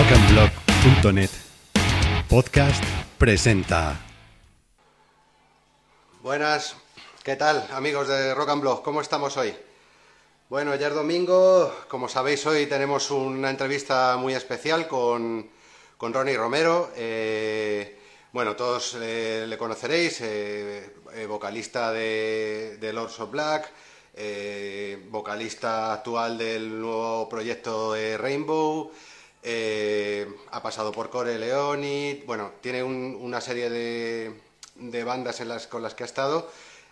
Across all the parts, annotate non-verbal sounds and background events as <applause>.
rockandblog.net Podcast presenta. Buenas, ¿qué tal amigos de Rock and Blog? ¿Cómo estamos hoy? Bueno, ya es domingo, como sabéis hoy tenemos una entrevista muy especial con, con Ronnie Romero. Eh, bueno, todos eh, le conoceréis, eh, vocalista de, de, Lords of Black, vocalista actual del nuevo proyecto de Rainbow, ha pasado por Core Leoni, bueno, tiene una serie de, bandas con las que ha estado,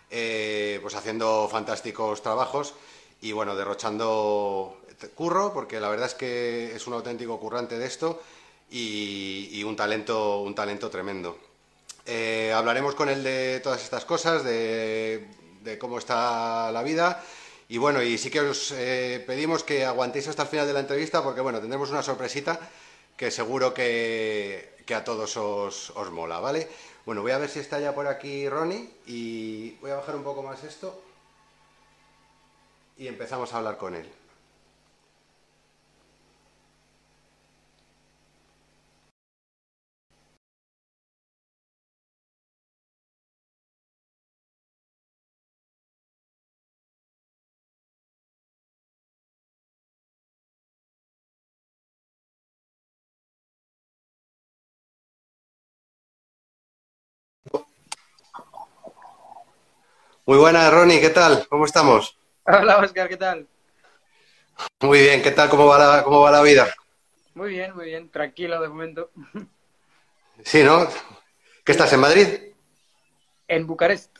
pues haciendo fantásticos trabajos y bueno, derrochando curro, porque la verdad es que es un auténtico currante de esto y, un, talento, un talento tremendo. Eh, hablaremos con él de todas estas cosas, de, cómo está la vida. Y bueno, y sí que os eh, pedimos que aguantéis hasta el final de la entrevista porque bueno, tendremos una sorpresita que seguro que, que a todos os, os mola, ¿vale? Bueno, voy a ver si está ya por aquí Ronnie y voy a bajar un poco más esto y empezamos a hablar con él. Muy buenas, Ronnie, ¿qué tal? ¿Cómo estamos? Hola, Oscar, ¿qué tal? Muy bien, ¿qué tal? ¿Cómo va la, cómo va la vida? Muy bien, muy bien, tranquilo de momento. Sí, ¿no? ¿Qué estás, en Madrid? En Bucarest.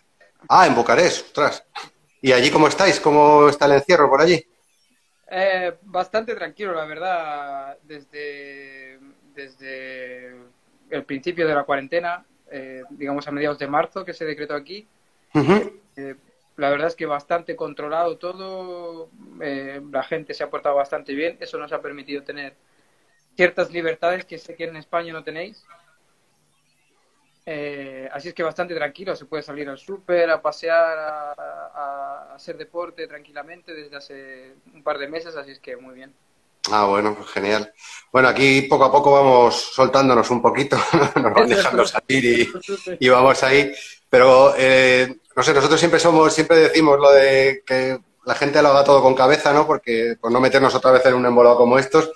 Ah, en Bucarest, ostras. ¿Y allí cómo estáis? ¿Cómo está el encierro por allí? Eh, bastante tranquilo, la verdad, desde, desde el principio de la cuarentena, eh, digamos a mediados de marzo que se decretó aquí la verdad es que bastante controlado todo, eh, la gente se ha portado bastante bien, eso nos ha permitido tener ciertas libertades que sé que en España no tenéis. Eh, así es que bastante tranquilo, se puede salir al súper, a pasear, a, hacer deporte tranquilamente desde hace un par de meses, así es que muy bien. Ah, bueno, pues genial. Bueno, aquí poco a poco vamos soltándonos un poquito, <laughs> nos van dejando salir y, <laughs> y vamos ahí. Pero eh, no sé, nosotros siempre somos, siempre decimos lo de que la gente lo haga todo con cabeza, ¿no? Porque por no meternos otra vez en un embolado como estos,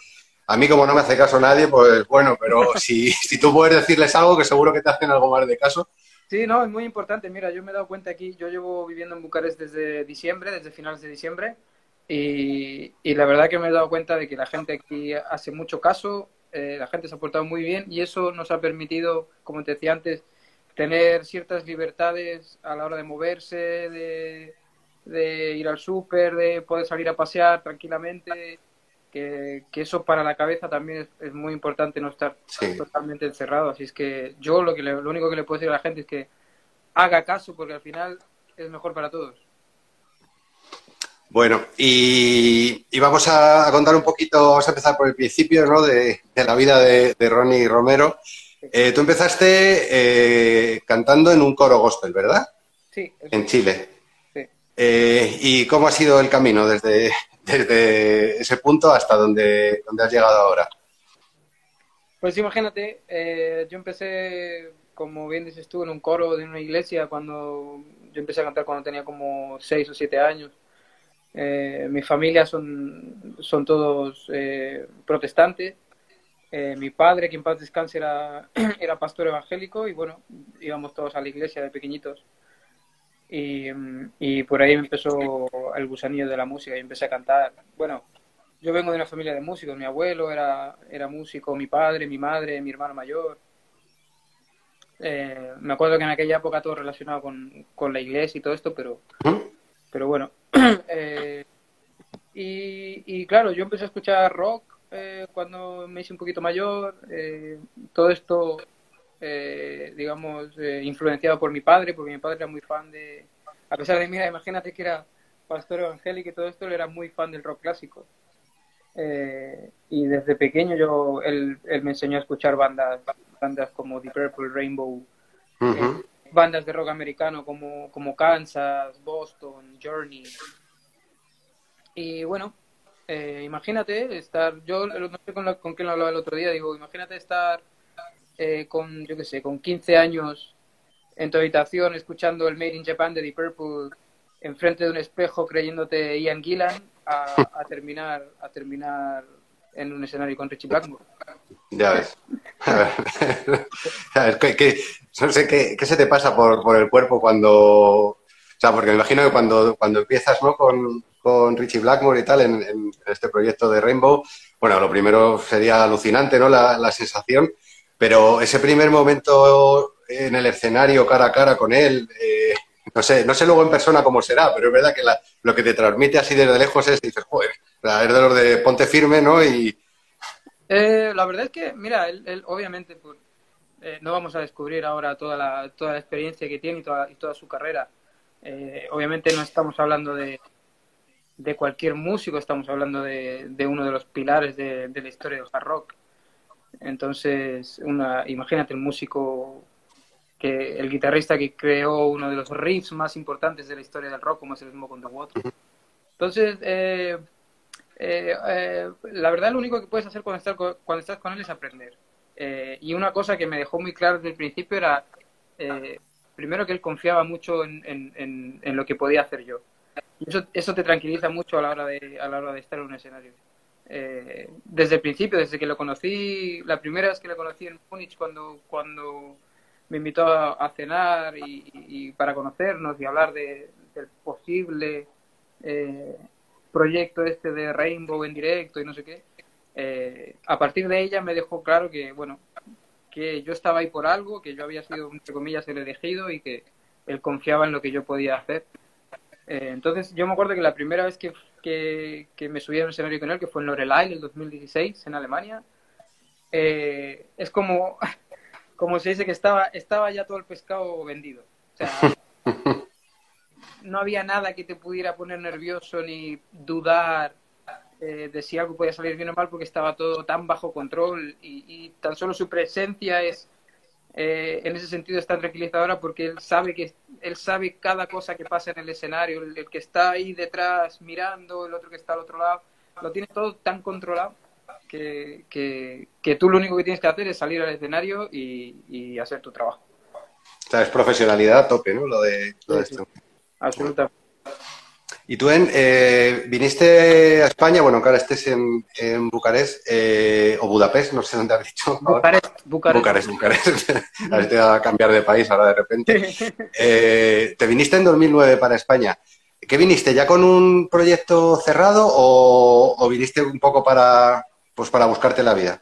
a mí como no me hace caso nadie, pues bueno, pero <laughs> si, si tú puedes decirles algo, que seguro que te hacen algo más de caso. Sí, no, es muy importante. Mira, yo me he dado cuenta aquí, yo llevo viviendo en Bucarest desde diciembre, desde finales de diciembre, y, y la verdad que me he dado cuenta de que la gente aquí hace mucho caso, eh, la gente se ha portado muy bien y eso nos ha permitido, como te decía antes, tener ciertas libertades a la hora de moverse, de, ir al súper, de poder salir a pasear tranquilamente, que, eso para la cabeza también es, muy importante no estar totalmente encerrado. Así es que yo lo, que lo único que le puedo decir a la gente es que haga caso porque al final es mejor para todos. Bueno, y, vamos a, contar un poquito, vamos a empezar por el principio ¿no? de, la vida de, de Ronnie Romero. Eh, tú empezaste eh, cantando en un coro gospel, ¿verdad? Sí. En Chile. Sí. Eh, ¿Y cómo ha sido el camino desde, desde ese punto hasta donde, donde has llegado ahora? Pues imagínate, yo empecé, como bien dices tú, en un coro de una iglesia cuando yo empecé a cantar cuando tenía como seis o siete años. mi familia son, son todos protestantes eh, mi padre, que en paz descanse, era, <clears throat> era pastor evangélico y bueno, íbamos todos a la iglesia de pequeñitos. Y, y, por ahí me empezó el gusanillo de la música y empecé a cantar. Bueno, yo vengo de una familia de músicos, mi abuelo era, era músico, mi padre, mi madre, mi hermano mayor. Eh, me acuerdo que en aquella época todo relacionado con, con la iglesia y todo esto, pero, pero bueno. <clears throat> Eh, y, y claro, yo empecé a escuchar rock eh, cuando me hice un poquito mayor, eh, todo esto, eh, digamos, influenciado por mi padre, porque mi padre era muy fan de, a pesar de, mira, imagínate que era pastor evangélico y todo esto, él era muy fan del rock clásico. y desde pequeño yo, él, me enseñó a escuchar bandas, bandas como The Purple Rainbow, bandas de rock americano como, como Kansas, Boston, Journey. Y bueno, Eh, imagínate estar, yo no sé con, con quién lo hablaba el otro día, digo, imagínate estar eh, con, yo qué sé, con 15 años en tu habitación escuchando el Made in Japan de Deep Purple enfrente de un espejo creyéndote Ian Gillan a, a terminar a terminar en un escenario con Richie Blackmore. Ya ves. A ver, ¿qué, qué- ¿qué, se te pasa por, por el cuerpo cuando... O sea, porque me imagino que cuando, cuando empiezas ¿no? con, con Richie Blackmore y tal en este proyecto de Rainbow, bueno, lo primero sería alucinante, ¿no? La, la sensación, pero ese primer momento en el escenario cara a cara con él, eh, no sé, no sé luego en persona cómo será, pero es verdad que lo que te transmite así desde lejos es, dices, joder, es de los de ponte firme, ¿no? Y, Eh, la verdad es que, mira, él, obviamente pues, eh, no vamos a descubrir ahora toda la, toda la experiencia que tiene y toda, toda su carrera. Eh, obviamente no estamos hablando de, de cualquier músico, estamos hablando de, de uno de los pilares de, de la historia del hard rock. Entonces, una, imagínate el músico, que el guitarrista que creó uno de los riffs más importantes de la historia del rock, como es el Smoke on the Water. Entonces, eh, eh, eh, la verdad lo único que puedes hacer cuando estás con, cuando estás con él es aprender. Eh, y una cosa que me dejó muy claro desde el principio era, eh, primero que él confiaba mucho en, en, en, en lo que podía hacer yo. Eso, eso te tranquiliza mucho a la hora de, a la hora de estar en un escenario. Eh, desde el principio, desde que lo conocí, la primera vez que lo conocí en Múnich, cuando, cuando me invitó a, cenar y, para conocernos y hablar de, del posible eh, proyecto este de Rainbow en directo y no sé qué, eh, a partir de ella me dejó claro que, bueno, que yo estaba ahí por algo, que yo había sido, entre comillas, el elegido y que él confiaba en lo que yo podía hacer. Eh, entonces, yo me acuerdo que la primera vez que, que, que me subí a un escenario con él, que fue en Lorelai, en el 2016, en Alemania, eh, es como, <laughs> como se dice que estaba, estaba ya todo el pescado vendido. O sea, <laughs> no había nada que te pudiera poner nervioso ni dudar eh, de si algo podía salir bien o mal porque estaba todo tan bajo control y, y tan solo su presencia es eh, en ese sentido es tan tranquilizadora porque él sabe que él sabe cada cosa que pasa en el escenario el, el que está ahí detrás mirando el otro que está al otro lado lo tiene todo tan controlado que, que, que tú lo único que tienes que hacer es salir al escenario y, y hacer tu trabajo o sea, es profesionalidad a tope, ¿no? Lo de, lo de Sí, esto. absolutamente Y tú en, eh, viniste a España, bueno, que ahora estés en, en Bucarest eh, o Budapest, no sé dónde has dicho. Bucarest, Bucarest. Bucarest, Bucarest. <laughs> a ver, te va a cambiar de país ahora de repente. <laughs> Eh, te viniste en 2009 para España. ¿Qué viniste? ¿Ya con un proyecto cerrado o, o viniste un poco para, pues para buscarte la vida?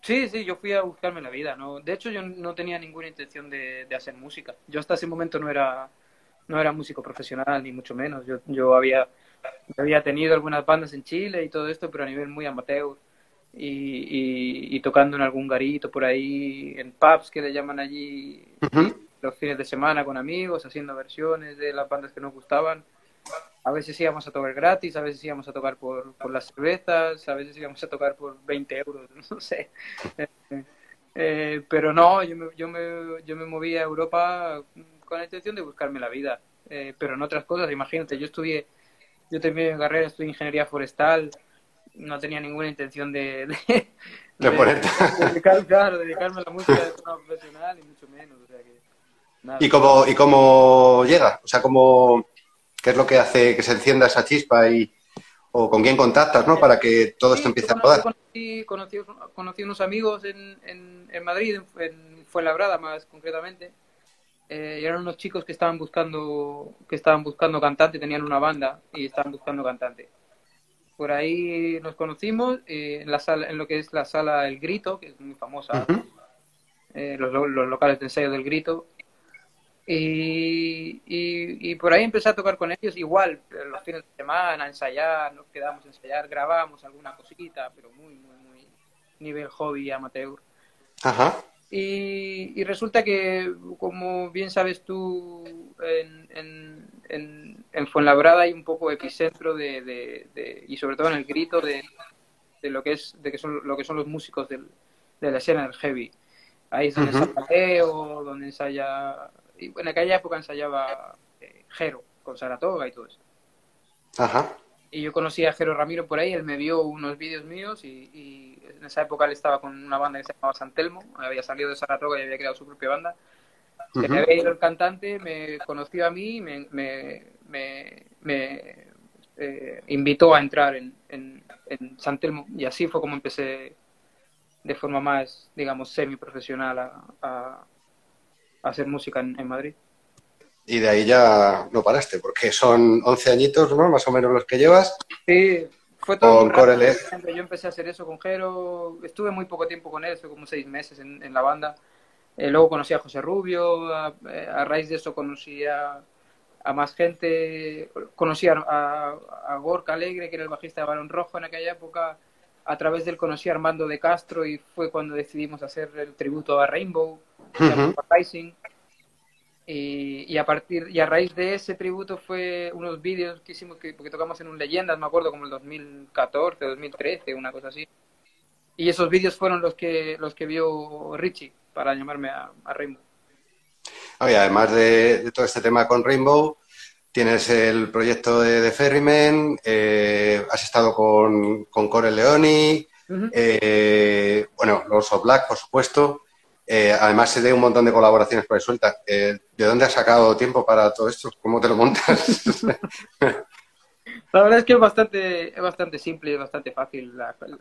Sí, sí, yo fui a buscarme la vida, ¿no? De hecho, yo no tenía ninguna intención de, de hacer música. Yo hasta ese momento no era, no era músico profesional, ni mucho menos. Yo, yo había, había tenido algunas bandas en Chile y todo esto, pero a nivel muy amateur. Y, y, y tocando en algún garito por ahí, en pubs que le llaman allí, los fines de semana con amigos, haciendo versiones de las bandas que nos gustaban. A veces íbamos a tocar gratis, a veces íbamos a tocar por, por las cervezas, a veces íbamos a tocar por 20 euros, <laughs> no sé. Eh, eh, pero no, yo me, yo, me, yo me moví a Europa con la intención de buscarme la vida. Eh, pero en otras cosas, imagínate, yo estudié, yo terminé mi carrera, estudié ingeniería forestal, no tenía ninguna intención de, <laughs> de, De <laughs> dedicar- claro, dedicarme a la música de forma profesional, y mucho menos. O sea que, nada. ¿Y cómo, ¿Y cómo llega? O sea, ¿cómo, ¿qué es lo que hace que se encienda esa chispa y, o con quién contactas, ¿no? Para que todo esto Sí, empiece a rodar. Conocí, conocí, conocí unos amigos en, en, en Madrid, en, en Fuenlabrada más concretamente. Eh, eran unos chicos que estaban buscando que estaban buscando cantante, tenían una banda y estaban buscando cantante. Por ahí nos conocimos eh, en la sala, en lo que es la sala El Grito, que es muy famosa, eh, los, lo- los locales de ensayo del Grito. Y, y, y por ahí empecé a tocar con ellos, igual, los fines de semana, a ensayar, nos quedamos a ensayar, grabamos alguna cosita, pero muy, muy, muy nivel hobby amateur. Ajá. Y, y resulta que, como bien sabes tú, en, en, en, en Fuenlabrada hay un poco epicentro de, de, de- y sobre todo en el grito de, de lo que es de que son lo que son los músicos del, de la escena del heavy. Ahí es donde Ujú. ensaya Leo, donde ensaya y en aquella época ensayaba eh, Jero con Saratoga y todo eso. Ajá. Y yo conocí a Jero Ramiro por ahí, él me vio unos vídeos míos y, en esa época él estaba con una banda que se llamaba Santelmo, había salido de Saratoga y había creado su propia banda. Se me había ido el cantante, me conoció a mí, me, me, me, eh, invitó a entrar en, en, en Santelmo y así fue como empecé de forma más, digamos, semi-profesional a, a, hacer música en Madrid y de ahí ya no paraste, porque son 11 añitos, ¿no? Más o menos los que llevas. Sí, fue todo. Con Corele. Yo empecé a hacer eso con Jero, estuve muy poco tiempo con él, fue como seis meses en, la banda. Eh, luego conocí a José Rubio, a, raíz de eso conocí a, más gente, conocí a, a, Gorka Alegre, que era el bajista de Balón Rojo en aquella época. A través de él conocí a Armando de Castro y fue cuando decidimos hacer el tributo a Rainbow, Rising. Y, a partir y a raíz de ese tributo fue unos vídeos que hicimos que porque tocamos en un leyendas me acuerdo como el 2014 2013 una cosa así. Y esos vídeos fueron los que los que vio Richie para llamarme a, Rainbow. Además de, todo este tema con Rainbow tienes el proyecto de, de Ferryman eh, has estado con, con Core Leoni eh, bueno los Black por supuesto eh, además, se de un montón de colaboraciones por ahí sueltas. Eh, ¿De dónde has sacado tiempo para todo esto? ¿Cómo te lo montas? <laughs> la verdad es que es bastante, es bastante simple y es bastante fácil.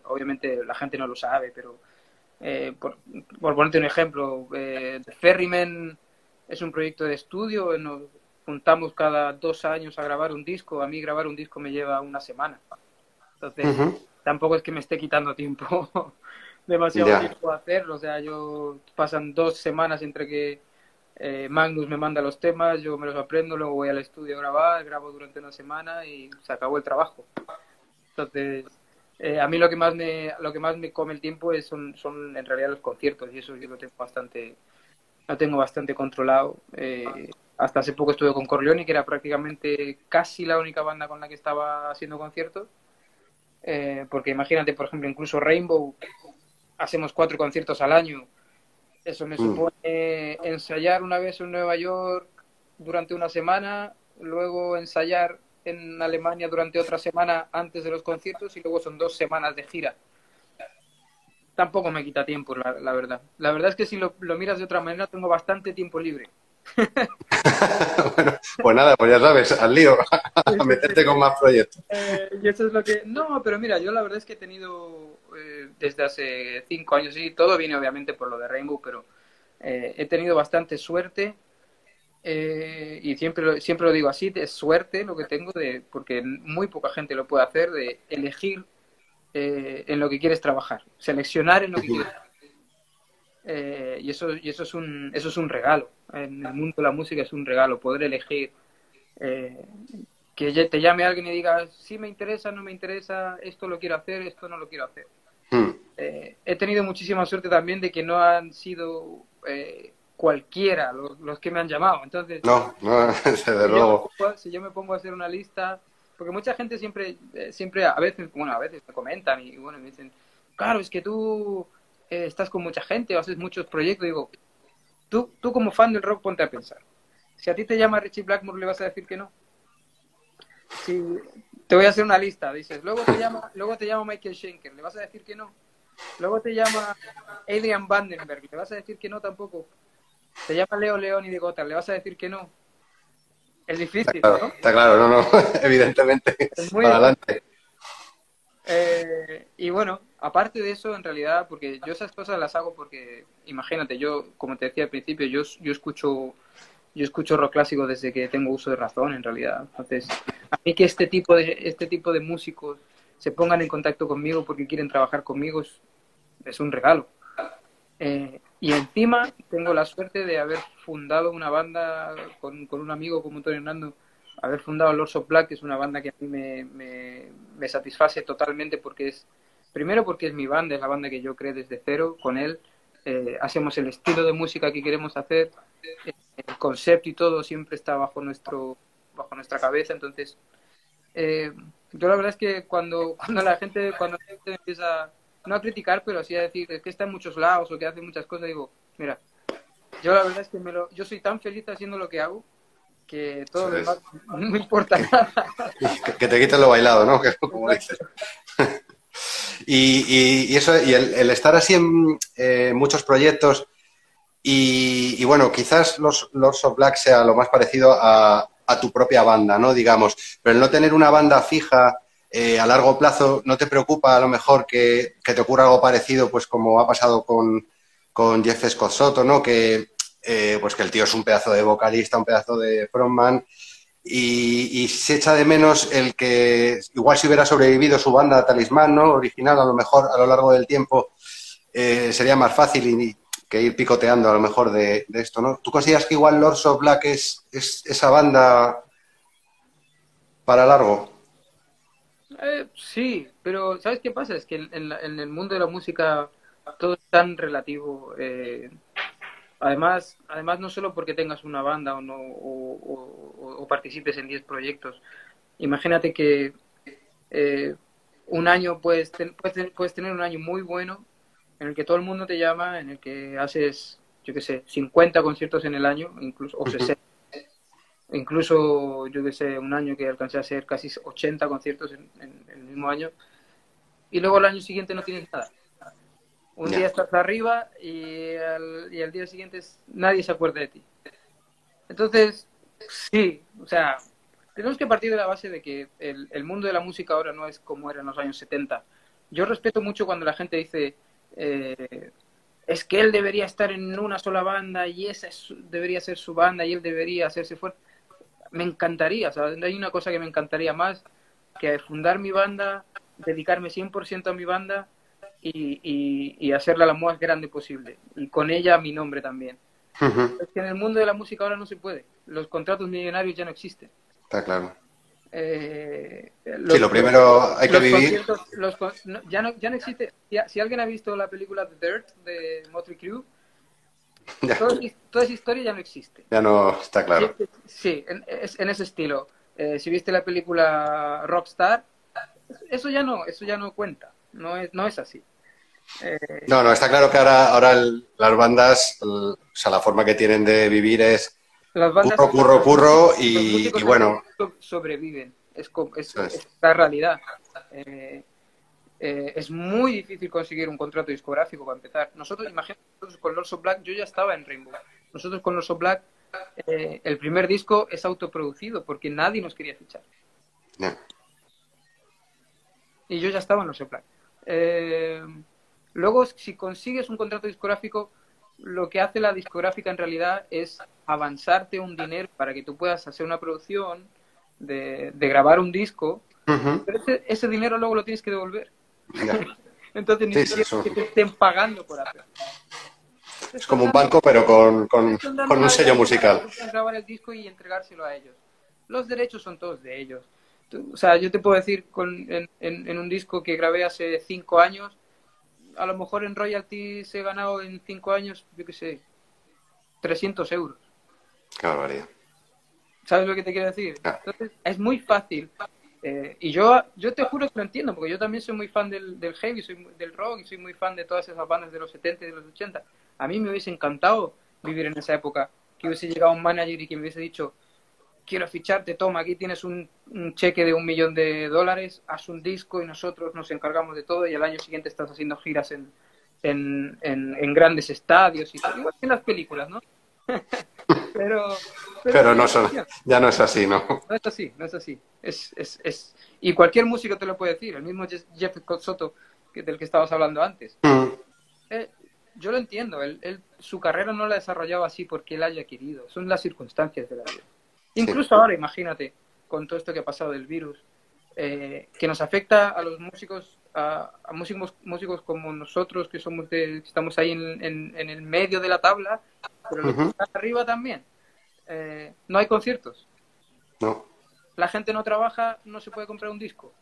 obviamente la gente no lo sabe, pero eh, por, ponerte un ejemplo, eh, Ferryman es un proyecto de estudio. Nos juntamos cada dos años a grabar un disco. A mí grabar un disco me lleva una semana. Entonces, tampoco es que me esté quitando tiempo <laughs> demasiado tiempo a hacerlo. O sea, yo pasan dos semanas entre que eh, Magnus me manda los temas, yo me los aprendo, luego voy al estudio a grabar, grabo durante una semana y se acabó el trabajo. Entonces, eh, a mí lo que más me lo que más me come el tiempo es, son, son en realidad los conciertos y eso yo lo tengo bastante lo tengo bastante controlado. Eh, hasta hace poco estuve con Corleone, que era prácticamente casi la única banda con la que estaba haciendo conciertos. porque imagínate, por ejemplo, incluso Rainbow, hacemos cuatro conciertos al año. Eso me mm. supone ensayar una vez en Nueva York durante una semana, luego ensayar en Alemania durante otra semana antes de los conciertos y luego son dos semanas de gira. Tampoco me quita tiempo, la, verdad. La verdad es que si lo, lo miras de otra manera, tengo bastante tiempo libre. <laughs> bueno, pues nada, pues ya sabes, al lío, <laughs> a meterte con más proyectos. Eh, y eso es lo que... No, pero mira, yo la verdad es que he tenido eh, desde hace cinco años, y todo viene obviamente por lo de Rainbow, pero eh, he tenido bastante suerte y siempre, siempre lo digo así, es suerte lo que tengo, de porque muy poca gente lo puede hacer, de elegir en lo que quieres trabajar, seleccionar en lo que quieres trabajar. Eh, y eso, y eso, es un, eso es un regalo. En el mundo de la música es un regalo, poder elegir. Eh, que te llame alguien y diga, si me interesa, no me interesa, esto lo quiero hacer, esto no lo quiero hacer. Hmm. Eh, he tenido muchísima suerte también de que no han sido cualquiera los, que me han llamado. Entonces, no, no, <laughs> desde luego. si yo me pongo a hacer una lista, porque mucha gente siempre, siempre a veces, bueno, a veces me comentan y bueno, me dicen, claro, es que tú eh, estás con mucha gente o haces muchos proyectos, digo, tú, tú como fan del rock ponte a pensar. Si a ti te llama Richie Blackmore, ¿le vas a decir que no? Si te voy a hacer una lista, dices, luego te llama, luego te llama Michael Schenker, ¿le vas a decir que no? Luego te llama Adrian Vandenberg, ¿le vas a decir que no tampoco? Te llama Leo León y de Gotthard, ¿le vas a decir que no? Es difícil, está claro, Está claro, no, no, <laughs> evidentemente. Es muy Para adelante. Eh, y bueno, aparte de eso, en realidad, porque yo esas cosas las hago porque, imagínate, yo, como te decía al principio, yo, yo escucho yo escucho rock clásico desde que tengo uso de razón, en realidad. Entonces, a mí que este tipo de, este tipo de músicos se pongan en contacto conmigo porque quieren trabajar conmigo es, un regalo. Eh, y encima tengo la suerte de haber fundado una banda con, con un amigo como Antonio Hernando, haber fundado Lords of Black, que es una banda que a mí me, me, me satisface totalmente porque es Primero porque es mi banda, es la banda que yo creé desde cero con él. Eh, hacemos el estilo de música que queremos hacer, el concepto y todo siempre está bajo nuestro bajo nuestra cabeza. Entonces, eh, yo la verdad es que cuando, <laughs> cuando la gente cuando la gente empieza no a criticar, pero sí a decir que está en muchos lados o que hace muchas cosas, digo, mira, yo la verdad es que me lo, yo soy tan feliz haciendo lo que hago que todo lo demás <laughs> no me importa nada. <laughs> Que, te quiten lo bailado, ¿no? Como dices. Y, eso, y el, estar así en eh, muchos proyectos y, bueno, quizás los Lords of Black sea lo más parecido a, a tu propia banda, ¿no? Digamos, pero el no tener una banda fija eh, a largo plazo, ¿no te preocupa a lo mejor que, te ocurra algo parecido, pues como ha pasado con, con Jeff Scott Soto, ¿no? Que, eh, pues que el tío es un pedazo de vocalista, un pedazo de frontman, y, se echa de menos el que igual si hubiera sobrevivido su banda Talismán, ¿no? Original, a lo mejor a lo largo del tiempo eh, sería más fácil que ir picoteando a lo mejor de, esto, ¿no? ¿Tú consideras que igual Lords of Black es, es esa banda para largo? Eh, sí, pero ¿sabes qué pasa? Es que en, el mundo de la música todo es tan relativo. Eh, además, además, no solo porque tengas una banda o, no, o, participes en 10 proyectos. Imagínate que eh, un año puedes, puedes, puedes, tener un año muy bueno en el que todo el mundo te llama, en el que haces, yo qué sé, 50 conciertos en el año, incluso, o 60 incluso yo que sé, un año que alcancé a hacer casi 80 conciertos en, el mismo año, y luego el año siguiente no tienes nada. Un día estás arriba y al, y al día siguiente nadie se acuerda de ti. Entonces, sí, o sea, tenemos que partir de la base de que el, el, mundo de la música ahora no es como era en los años 70. Yo respeto mucho cuando la gente dice, eh, es que él debería estar en una sola banda y esa debería ser su banda y él debería hacerse fuerte me encantaría, o sea, hay una cosa que me encantaría más que fundar mi banda, dedicarme 100% a mi banda y, y, hacerla la más grande posible. Y con ella mi nombre también. Es que en el mundo de la música ahora no se puede. Los contratos millonarios ya no existen. Está claro. Eh, sí, lo primero hay que vivir. ya, no, ya no existe. Si, alguien ha visto la película The Dirt de Motley Crue, <laughs> Toda, esa historia ya no existe. Ya no está claro. Sí, en, en ese estilo. Eh, si viste la película Rockstar, eso ya no, eso ya no cuenta. No es, no es así. Eh, no, no, está claro que ahora, ahora las bandas, o sea, la forma que tienen de vivir es las bandas curro, curro, curro y, bueno. Sobreviven, es, es, es, la realidad. Eh, eh, es muy difícil conseguir un contrato discográfico para empezar. Nosotros, imagínate, con Lords of Black, yo ya estaba en Rainbow. Nosotros con Lords of Black, el primer disco es autoproducido porque nadie nos quería fichar. Y yo ya estaba en Lords of Black. Eh, luego, si consigues un contrato discográfico, lo que hace la discográfica en realidad es avanzarte un dinero para que tú puedas hacer una producción, de, grabar un disco, pero ese dinero luego lo tienes que devolver. <laughs> Entonces ni siquiera que te estén pagando por hacerlo. Es como un banco, pero con, con, un sello musical. Grabar el disco y entregárselo a ellos. Los derechos son todos de ellos. O sea, yo te puedo decir con, en, en, un disco que grabé hace cinco años, a lo mejor en royalties he ganado en cinco años, yo qué sé, 300 euros. Qué barbaridad. ¿Sabes lo que te quiero decir? Entonces, es muy fácil eh, y yo, yo te juro que lo entiendo, porque yo también soy muy fan del, del heavy, soy del rock y soy muy fan de todas esas bandas de los 70 y de los 80. A mí me hubiese encantado vivir en esa época, que hubiese llegado un manager y que me hubiese dicho, quiero ficharte, toma, aquí tienes un, cheque de un millón de dólares, haz un disco y nosotros nos encargamos de todo y al año siguiente estás haciendo giras en, en, en, grandes estadios y todo, igual que en las películas, ¿no? <laughs> pero, pero, no son, ya no es así, ¿no? No es así, no es así. Es, es, es, y cualquier músico te lo puede decir, el mismo Jeff Soto del que estabas hablando antes. Mm. Eh, yo lo entiendo, él, su carrera no la ha desarrollado así porque él haya querido, son las circunstancias de la vida. Incluso ahora, imagínate, con todo esto que ha pasado del virus, eh, que nos afecta a los músicos, a, músicos, músicos como nosotros, que somos de, estamos ahí en, en, el medio de la tabla, pero los que están arriba también. Eh, no hay conciertos. No. La gente no trabaja, no se puede comprar un disco,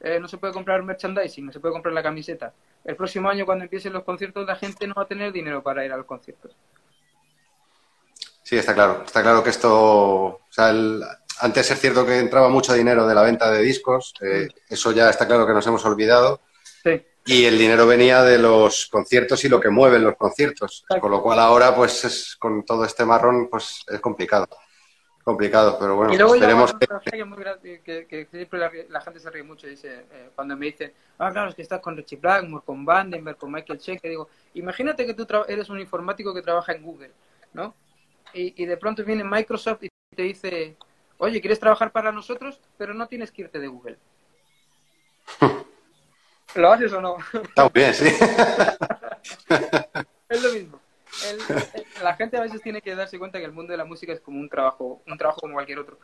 eh, no se puede comprar merchandising, no se puede comprar la camiseta. El próximo año, cuando empiecen los conciertos, la gente no va a tener dinero para ir a los conciertos. Sí, está claro. Está claro que esto. O sea, antes es cierto que entraba mucho dinero de la venta de discos. Eh, mm. eso ya está claro que nos hemos olvidado. Sí. Y el dinero venía de los conciertos y lo que mueven los conciertos. Con lo cual ahora, pues, es, con todo este marrón, pues es complicado. complicado, pero bueno, y luego esperemos que... Que, que, siempre la, la, gente se ríe mucho, dice, eh, cuando me dicen, ah, claro, es que estás con Richie Blackmore, con Vandenberg, con Michael Chen, que digo, imagínate que tú eres un informático que trabaja en Google, ¿no? Y, y de pronto viene Microsoft y te dice, oye, ¿quieres trabajar para nosotros? Pero no tienes que irte de Google. <laughs> ¿Lo haces o no? Está bien, sí. <laughs> es lo mismo. El, la gente a veces tiene que darse cuenta que el mundo de la música es como un trabajo, un trabajo como cualquier otro.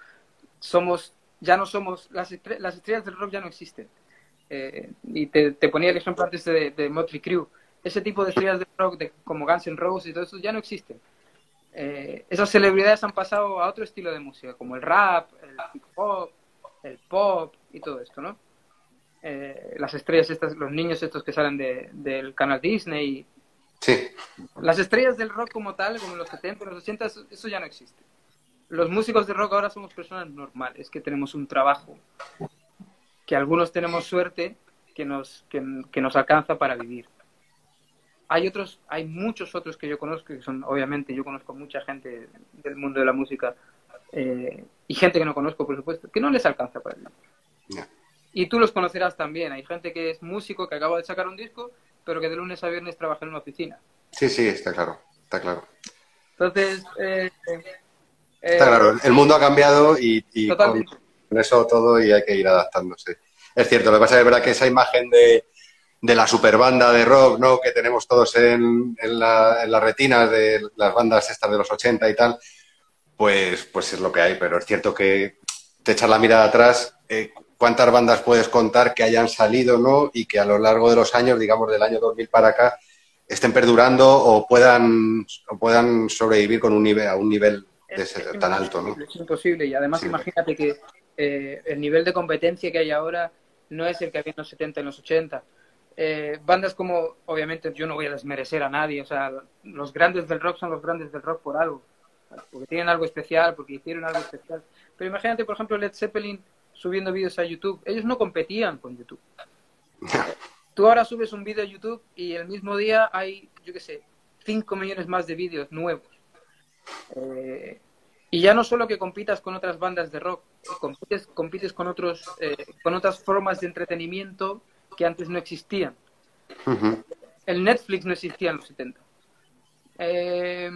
Somos, ya no somos, las, las estrellas del rock ya no existen. Eh, y te, te, ponía el ejemplo antes de, de Motley Crue. Ese tipo de estrellas del rock, de, como Guns N' Roses y todo eso, ya no existen. Eh, esas celebridades han pasado a otro estilo de música, como el rap, el hip hop, el pop y todo esto, ¿no? Eh, las estrellas estas, los niños estos que salen de, del canal Disney. Sí. Las estrellas del rock como tal, como los 70, los 80, eso ya no existe. Los músicos de rock ahora somos personas normales, que tenemos un trabajo, que algunos tenemos suerte que nos, que, que nos alcanza para vivir. Hay otros, hay muchos otros que yo conozco, que son, obviamente, yo conozco mucha gente del mundo de la música eh, y gente que no conozco, por supuesto, que no les alcanza para vivir. Y tú los conocerás también. Hay gente que es músico, que acaba de sacar un disco, pero que de lunes a viernes trabaja en una oficina. Sí, sí, está claro, está claro. Entonces, eh, está claro, el mundo ha cambiado y, y con, eso todo y hay que ir adaptándose. Es cierto, lo que pasa es, verdad que esa imagen de, de la superbanda de rock, ¿no? Que tenemos todos en, en, la, en las retinas de las bandas estas de los 80 y tal, pues, pues es lo que hay. Pero es cierto que te echas la mirada atrás, eh, cuántas bandas puedes contar que hayan salido, ¿no? Y que a lo largo de los años, digamos del año 2000 para acá, estén perdurando o puedan, o puedan sobrevivir con un nivel, a un nivel de ser tan alto, ¿no? Es imposible. Y además, sí. imagínate que eh, el nivel de competencia que hay ahora no es el que había en los 70 y en los 80. Eh, bandas como, obviamente, yo no voy a desmerecer a nadie, o sea, los grandes del rock son los grandes del rock por algo, porque tienen algo especial, porque hicieron algo especial. Pero imagínate, por ejemplo, Led Zeppelin subiendo vídeos a YouTube. Ellos no competían con YouTube. <laughs> Tú ahora subes un vídeo a YouTube y el mismo día hay, yo qué sé, 5 millones más de vídeos nuevos. Eh, y ya no solo que compitas con otras bandas de rock, compites, compites con, otros, eh, con otras formas de entretenimiento que antes no existían. Uh -huh. El Netflix no existía en los 70. Eh,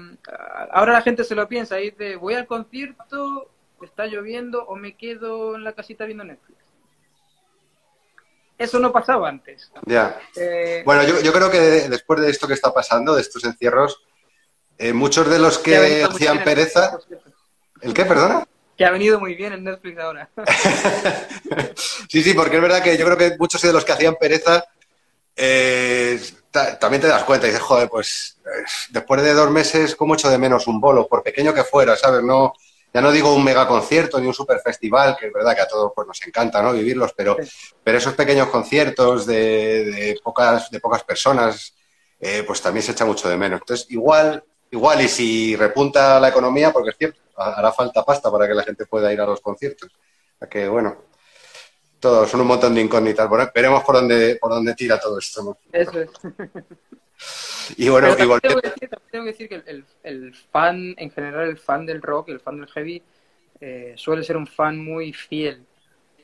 ahora la gente se lo piensa y dice, voy al concierto está lloviendo o me quedo en la casita viendo Netflix. Eso no pasaba antes. Ya. Eh, bueno, yo, yo, creo que después de esto que está pasando, de estos encierros, eh, muchos de los que hacían pereza... ¿El qué, perdona? Que ha venido muy bien en Netflix ahora. <laughs> sí, sí, porque es verdad que yo creo que muchos de los que hacían pereza eh, también te das cuenta y dices, joder, pues después de dos meses, ¿cómo echo de menos un bolo? Por pequeño que fuera, ¿sabes? No, ya no digo un mega concierto ni un super festival, que es verdad que a todos pues, nos encanta ¿no? vivirlos, pero, pero esos pequeños conciertos de, de, pocas, de pocas personas, eh, pues también se echa mucho de menos. Entonces, igual, igual y si repunta la economía, porque es cierto, hará falta pasta para que la gente pueda ir a los conciertos. O que, bueno, todos son un montón de incógnitas. Bueno, veremos por dónde, por dónde tira todo esto. ¿no? Eso es. <laughs> Y bueno, tengo, que decir, tengo, que decir, que el, el, fan, en general, el fan del rock, el fan del heavy, eh, suele ser un fan muy fiel.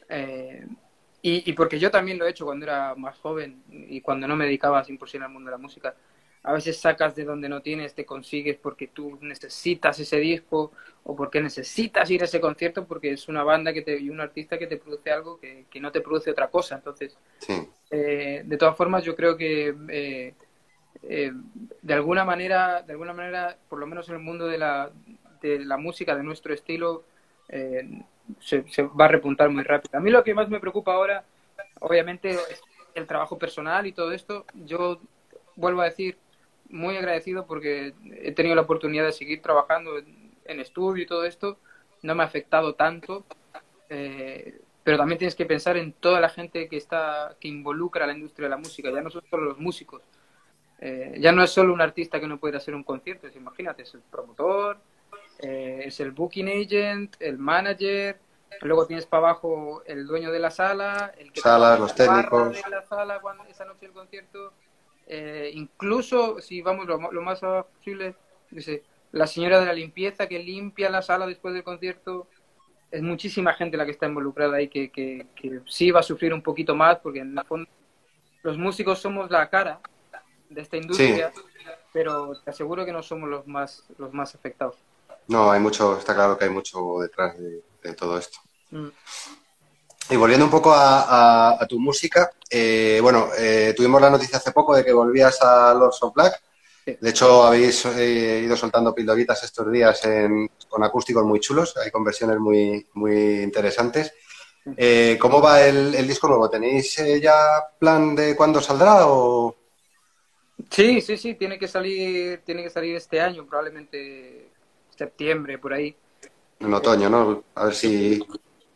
Eh, y, y, porque yo también lo he hecho cuando era más joven y cuando no me dedicaba 100% al mundo de la música. A veces sacas de donde no tienes, te consigues porque tú necesitas ese disco o porque necesitas ir a ese concierto porque es una banda que te, y un artista que te produce algo que, que no te produce otra cosa. Entonces, sí. eh, de todas formas, yo creo que eh, eh, de alguna manera, de alguna manera, por lo menos en el mundo de la, de la música, de nuestro estilo, eh, se, se, va a repuntar muy rápido. A mí lo que más me preocupa ahora, obviamente, es el trabajo personal y todo esto. Yo vuelvo a decir, muy agradecido porque he tenido la oportunidad de seguir trabajando en, en estudio y todo esto. No me ha afectado tanto. Eh, pero también tienes que pensar en toda la gente que está que involucra a la industria de la música, ya no son solo los músicos, eh, ya no es solo un artista que no puede hacer un concierto, es, imagínate, es el promotor, eh, es el booking agent, el manager, luego tienes para abajo el dueño de la sala, el que sala, los técnicos. de la sala cuando, esa noche del concierto, eh, incluso si vamos lo, lo más posible, dice, la señora de la limpieza que limpia la sala después del concierto. Es muchísima gente la que está involucrada ahí que, que, que sí va a sufrir un poquito más porque en el fondo los músicos somos la cara de esta industria, pero te aseguro que no somos los más, los más afectados. No, hay mucho, está claro que hay mucho detrás de, de todo esto. Mm. Y volviendo un poco a, a- a tu música, eh, bueno, eh, tuvimos la noticia hace poco de que volvías a Lords of Black. De hecho, habéis eh, ido soltando pildoritas estos días en- con acústicos muy chulos, hay conversiones muy, muy interesantes. ¿Cómo va el, el disco nuevo? ¿Tenéis ya plan de cuándo saldrá o...? Sí, sí, sí, tiene que salir, tiene que salir este año, probablemente septiembre, por ahí. En otoño, ¿no? A ver si...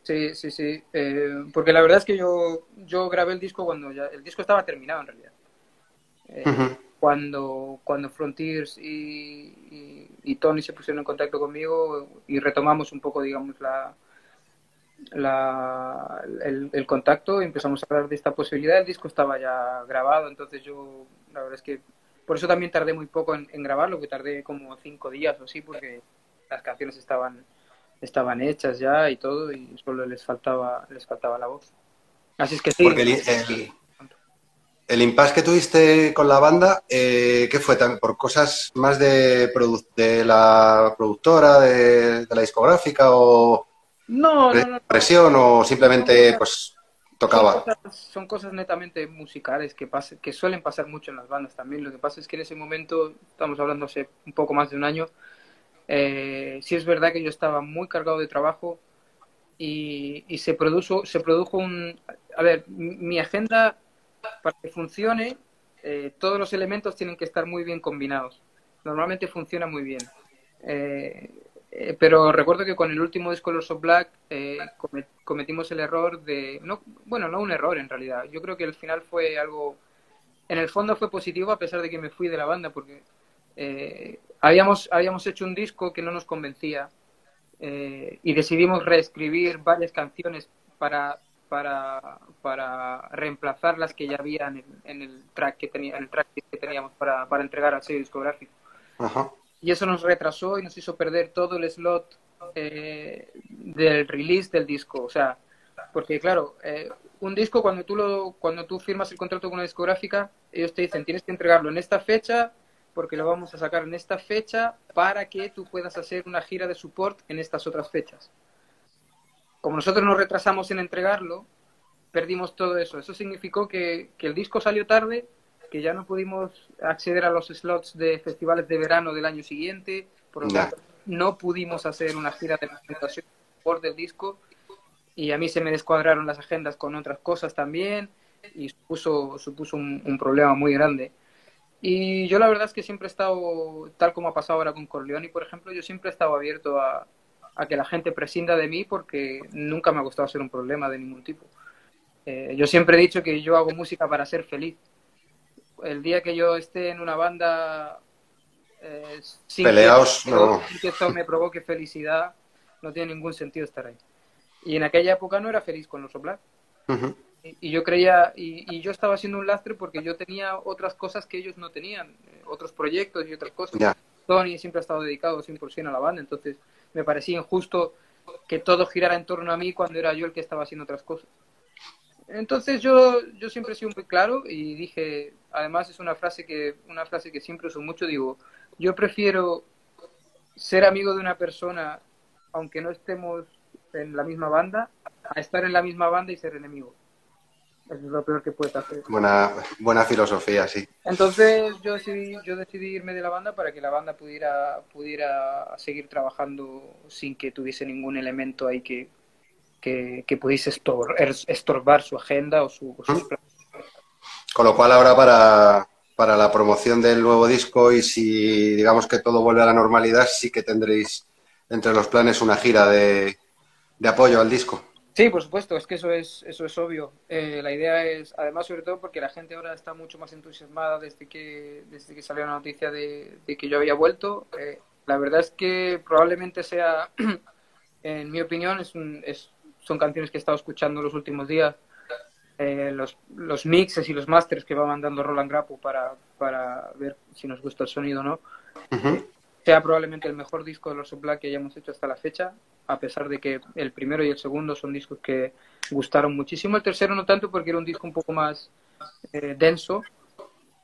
Sí, sí, sí. Eh, porque la verdad es que yo, yo grabé el disco cuando ya, el disco estaba terminado en realidad. Eh, cuando, cuando Frontiers y, y, y Tony se pusieron en contacto conmigo y retomamos un poco, digamos, la, la, el, el contacto y empezamos a hablar de esta posibilidad. El disco estaba ya grabado, entonces yo, la verdad es que por eso también tardé muy poco en, en grabarlo, que tardé como cinco días o así, porque las canciones estaban, estaban hechas ya y todo, y solo les faltaba, les faltaba la voz. Así es que sí. Porque el, el- el impasse que tuviste con la banda, eh, ¿qué fue? ¿También ¿Por cosas más de, produ- de la productora, de, de la discográfica o No, no, no, no. presión o simplemente pues tocaba? Son cosas, son cosas netamente musicales que, pas- que suelen pasar mucho en las bandas también. Lo que pasa es que en ese momento, estamos hablando hace un poco más de un año, eh, sí es verdad que yo estaba muy cargado de trabajo y, y se, produjo, se produjo un... A ver, mi agenda, para que funcione, eh, todos los elementos tienen que estar muy bien combinados. Normalmente funciona muy bien. Eh, eh, pero recuerdo que con el último disco Lords of Black eh, come- cometimos el error de no bueno no un error en realidad yo creo que el final fue algo en el fondo fue positivo a pesar de que me fui de la banda porque eh, habíamos habíamos hecho un disco que no nos convencía eh, y decidimos reescribir varias canciones para para para reemplazar las que ya había en el, en el track que tenía en el track que teníamos para, para entregar al sello discográfico Ajá. y eso nos retrasó y nos hizo perder todo el slot eh, del release del disco. O sea, porque claro, eh, un disco cuando tú lo, cuando tú firmas el contrato con una discográfica, ellos te dicen tienes que entregarlo en esta fecha porque lo vamos a sacar en esta fecha para que tú puedas hacer una gira de support en estas otras fechas. Como nosotros nos retrasamos en entregarlo, perdimos todo eso. Eso significó que, que el disco salió tarde, que ya no pudimos acceder a los slots de festivales de verano del año siguiente, por lo tanto no pudimos hacer una gira de presentación por del disco y a mí se me descuadraron las agendas con otras cosas también y supuso, supuso un, un problema muy grande. Y yo la verdad es que siempre he estado, tal como ha pasado ahora con Corleone, por ejemplo, yo siempre he estado abierto a, a que la gente prescinda de mí porque nunca me ha gustado ser un problema de ningún tipo. Eh, yo siempre he dicho que yo hago música para ser feliz. El día que yo esté en una banda eh, sin, Peleaos, que, no. sin que esto me provoque felicidad, no tiene ningún sentido estar ahí. Y en aquella época no era feliz con los Black. Y, y yo creía, y, y yo estaba haciendo un lastre porque yo tenía otras cosas que ellos no tenían, eh, otros proyectos y otras cosas. Ya. Tony siempre ha estado dedicado 100% a la banda, entonces me parecía injusto que todo girara en torno a mí cuando era yo el que estaba haciendo otras cosas. Entonces yo, yo siempre he sido muy claro y dije, además es una frase que, una frase que siempre uso mucho, digo, yo prefiero ser amigo de una persona aunque no estemos en la misma banda, a estar en la misma banda y ser enemigo. Eso es lo peor que puedes hacer. Buena, buena filosofía, sí. Entonces yo decidí, yo decidí irme de la banda para que la banda pudiera, pudiera seguir trabajando sin que tuviese ningún elemento ahí que, que, que pudiese estor- er- estorbar su agenda o, su, o sus planes. Con lo cual ahora para, para la promoción del nuevo disco y si digamos que todo vuelve a la normalidad, sí que tendréis entre los planes una gira de, de apoyo al disco. Sí, por supuesto, es que eso es, eso es obvio. Eh, la idea es, además, sobre todo porque la gente ahora está mucho más entusiasmada desde que, desde que salió la noticia de, de que yo había vuelto. Eh, la verdad es que probablemente sea, <clears throat> en mi opinión, es un- es- son canciones que he estado escuchando los últimos días. Eh, los, los mixes y los masters que va mandando Roland Grapo para, para ver si nos gusta el sonido o no. Sea probablemente el mejor disco de los Black que hayamos hecho hasta la fecha, a pesar de que el primero y el segundo son discos que gustaron muchísimo. El tercero no tanto porque era un disco un poco más eh, denso,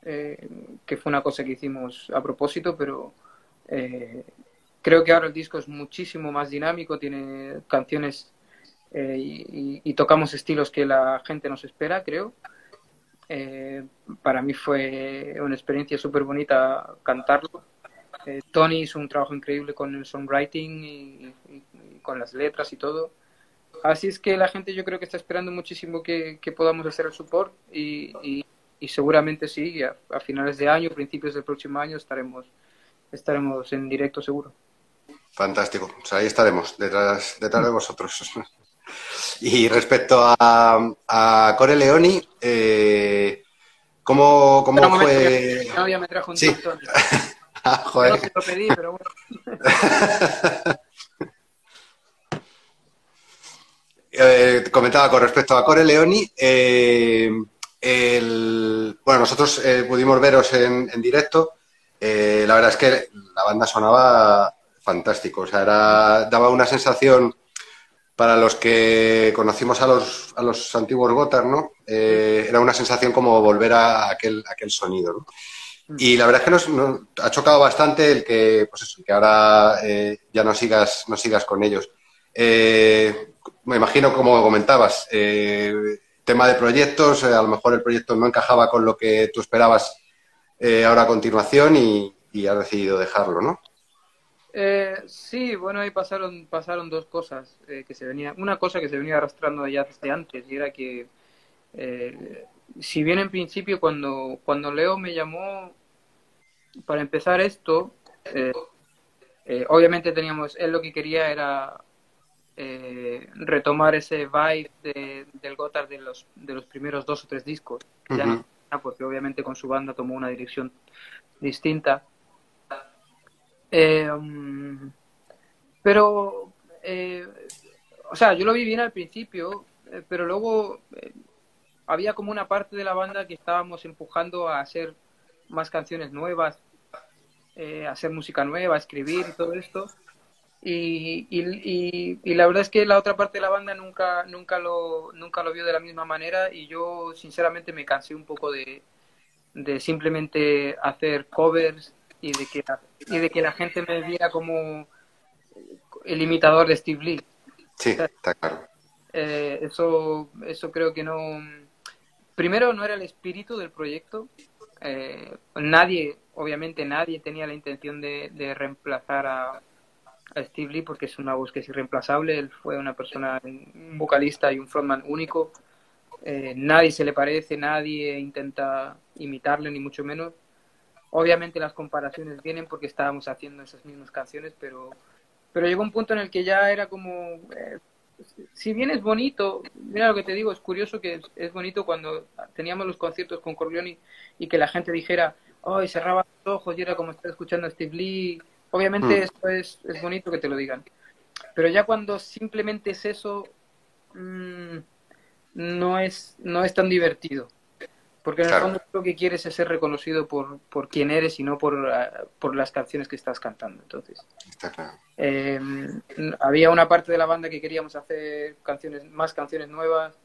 eh, que fue una cosa que hicimos a propósito, pero eh, creo que ahora el disco es muchísimo más dinámico, tiene canciones y, y, tocamos estilos que la gente nos espera, creo. para mí fue una experiencia súper bonita cantarlo eh, Tony hizo un trabajo increíble con el songwriting y, con las letras y todo. Así es que la gente yo creo que está esperando muchísimo que, podamos hacer el support y, seguramente sí, a, finales de año, principios del próximo año estaremos, estaremos en directo seguro. Fantástico, ahí estaremos, detrás, detrás de vosotros. <laughs> y respecto a, a Core Leoni, eh, ¿cómo, cómo fue...? me trajo un sí. <laughs> Ah, joder. No se lo pedí, pero bueno. <laughs> eh, comentaba con respecto a Core Leoni. Eh, el, bueno, nosotros eh, pudimos veros en, en directo. La verdad es que la banda sonaba fantástico. O sea, era, daba una sensación para los que conocimos a los, a los antiguos Gotthard, ¿no? era una sensación como volver a aquel, aquel sonido, ¿no? Y la verdad es que nos, ha chocado bastante el que, pues eso, que ahora eh, ya no sigas, no sigas con ellos. Eh, me imagino, como comentabas, eh, tema de proyectos, a lo mejor el proyecto no encajaba con lo que tú esperabas ahora a continuación y, has decidido dejarlo, ¿no? sí, bueno, ahí pasaron, pasaron dos cosas que se venía, una cosa que se venía arrastrando ya desde antes y era que si bien en principio cuando, cuando Leo me llamó para empezar esto, eh, eh, obviamente teníamos, él lo que quería era eh, retomar ese vibe del Gotthard de los, de los primeros dos o tres discos, ya porque obviamente con su banda tomó una dirección distinta. Um, pero, o sea, yo lo vi bien al principio, pero luego había como una parte de la banda que estábamos empujando a hacer más canciones nuevas, eh, hacer música nueva, escribir y todo esto. Y, y, y, la verdad es que la otra parte de la banda nunca, nunca, lo, nunca lo vio de la misma manera y yo sinceramente me cansé un poco de, de simplemente hacer covers y de, que, y de que la gente me viera como el imitador de Steve Lee. Sí, está claro. Eh, eso, eso creo que no... Primero no era el espíritu del proyecto eh, nadie, obviamente nadie tenía la intención de, reemplazar a, Steve Lee porque es una voz que es irreemplazable. Él fue una persona, un vocalista y un frontman único. Eh, nadie se le parece, nadie intenta imitarle, ni mucho menos. Obviamente las comparaciones vienen porque estábamos haciendo esas mismas canciones, pero, pero llegó un punto en el que ya era como, eh, si bien es bonito, mira lo que te digo, es curioso que es, bonito cuando teníamos los conciertos con Corleone y, que la gente dijera, ay, cerraba los ojos y era como estar escuchando a Steve Lee. Obviamente mm. eso es, es bonito que te lo digan. Pero ya cuando simplemente es eso, mm, no, es, no es tan divertido. Porque en el fondo lo que quieres es ser reconocido por, por quién eres y no por, ah, por las canciones que estás cantando. Entonces, eh, había una parte de la banda que queríamos hacer canciones, más canciones nuevas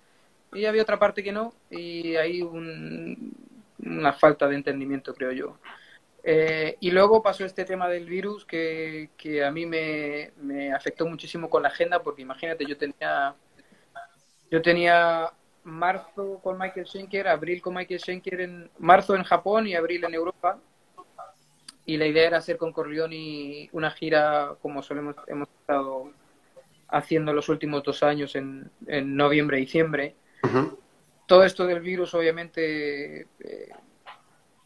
y había otra parte que no y hay una falta de entendimiento, creo yo. Eh, y luego pasó este tema del virus que, que a mí me, me afectó muchísimo con la agenda porque imagínate, yo tenía yo tenía marzo con Michael Schenker, abril con Michael Schenker, en marzo en Japón y abril en Europa. Y la idea era hacer con Corleone una gira como solemos hemos estado haciendo los últimos dos años en, en noviembre y diciembre. Todo esto del virus obviamente eh,